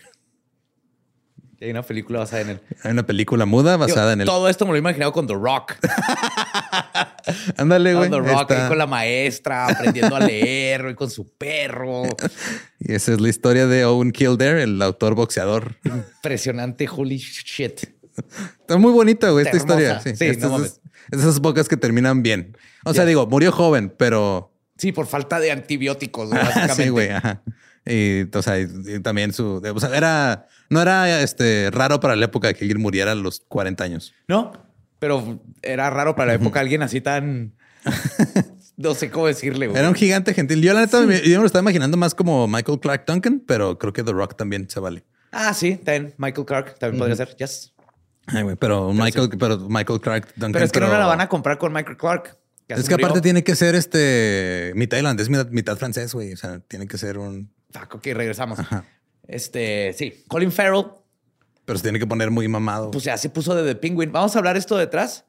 Hay una película basada en él. Hay una película muda basada en él. Todo esto me lo he imaginado con The Rock. Ándale, güey. Con The Rock, ahí con la maestra, aprendiendo a leer, y con su perro. Y esa es la historia de Owen Kildare, el autor boxeador. Impresionante, holy shit. Está muy bonita, güey, esta historia. Sí, esas pocas que terminan bien. O sea, digo, murió joven, pero... Sí, por falta de antibióticos, básicamente. sí, güey. Y, o sea, también su... O sea, era... No era este, raro para la época que alguien muriera a los 40 años. No, pero era raro para la época alguien así tan... no sé cómo decirle. Era un gigante gentil. Yo la neta yo me lo estaba imaginando más como Michael Clark Duncan, pero creo que The Rock también se vale. Ah, sí, también Michael Clark también podría ser. Yes. Ay, güey, pero, Michael, pero Michael Clark Duncan. Pero es que no la van a comprar con Michael Clark. Es que aparte tiene que ser este mitad irlandés, mitad, mitad francés, güey. O sea, tiene que ser un. Fuck, ok, regresamos. Este, sí, Colin Farrell. Pero se tiene que poner muy mamado. Pues ya se puso de The Penguin. Vamos a hablar esto detrás.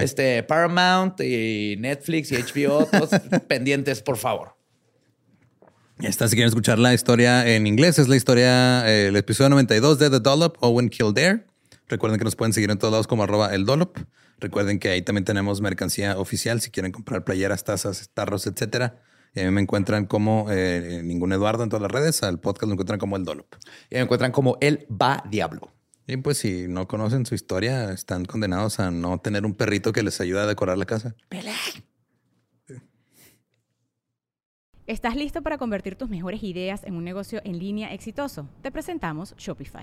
Este, Paramount y Netflix y HBO, todos pendientes, por favor. Esta, si quieren escuchar la historia en inglés, es la historia, eh, el episodio 92 de The Dollop, Owen Kildare. Recuerden que nos pueden seguir en todos lados como arroba el Dollop. Recuerden que ahí también tenemos mercancía oficial si quieren comprar playeras, tazas, tarros, etcétera. Y a mí me encuentran como eh, ningún Eduardo en todas las redes. Al podcast lo encuentran como el Dolop. Y me encuentran como el Va Diablo. Y pues si no conocen su historia, están condenados a no tener un perrito que les ayude a decorar la casa. ¿Estás listo para convertir tus mejores ideas en un negocio en línea exitoso? Te presentamos Shopify.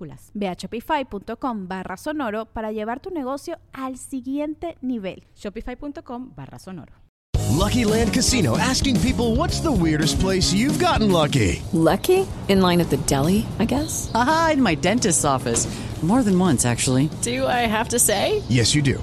minúsculas Ve a shopify.com barra sonoro para llevar tu negocio al siguiente nivel. Shopify.com barra sonoro. Lucky Land Casino asking people what's the weirdest place you've gotten lucky. Lucky? In line at the deli, I guess. Aha, in my dentist's office. More than once, actually. Do I have to say? Yes, you do.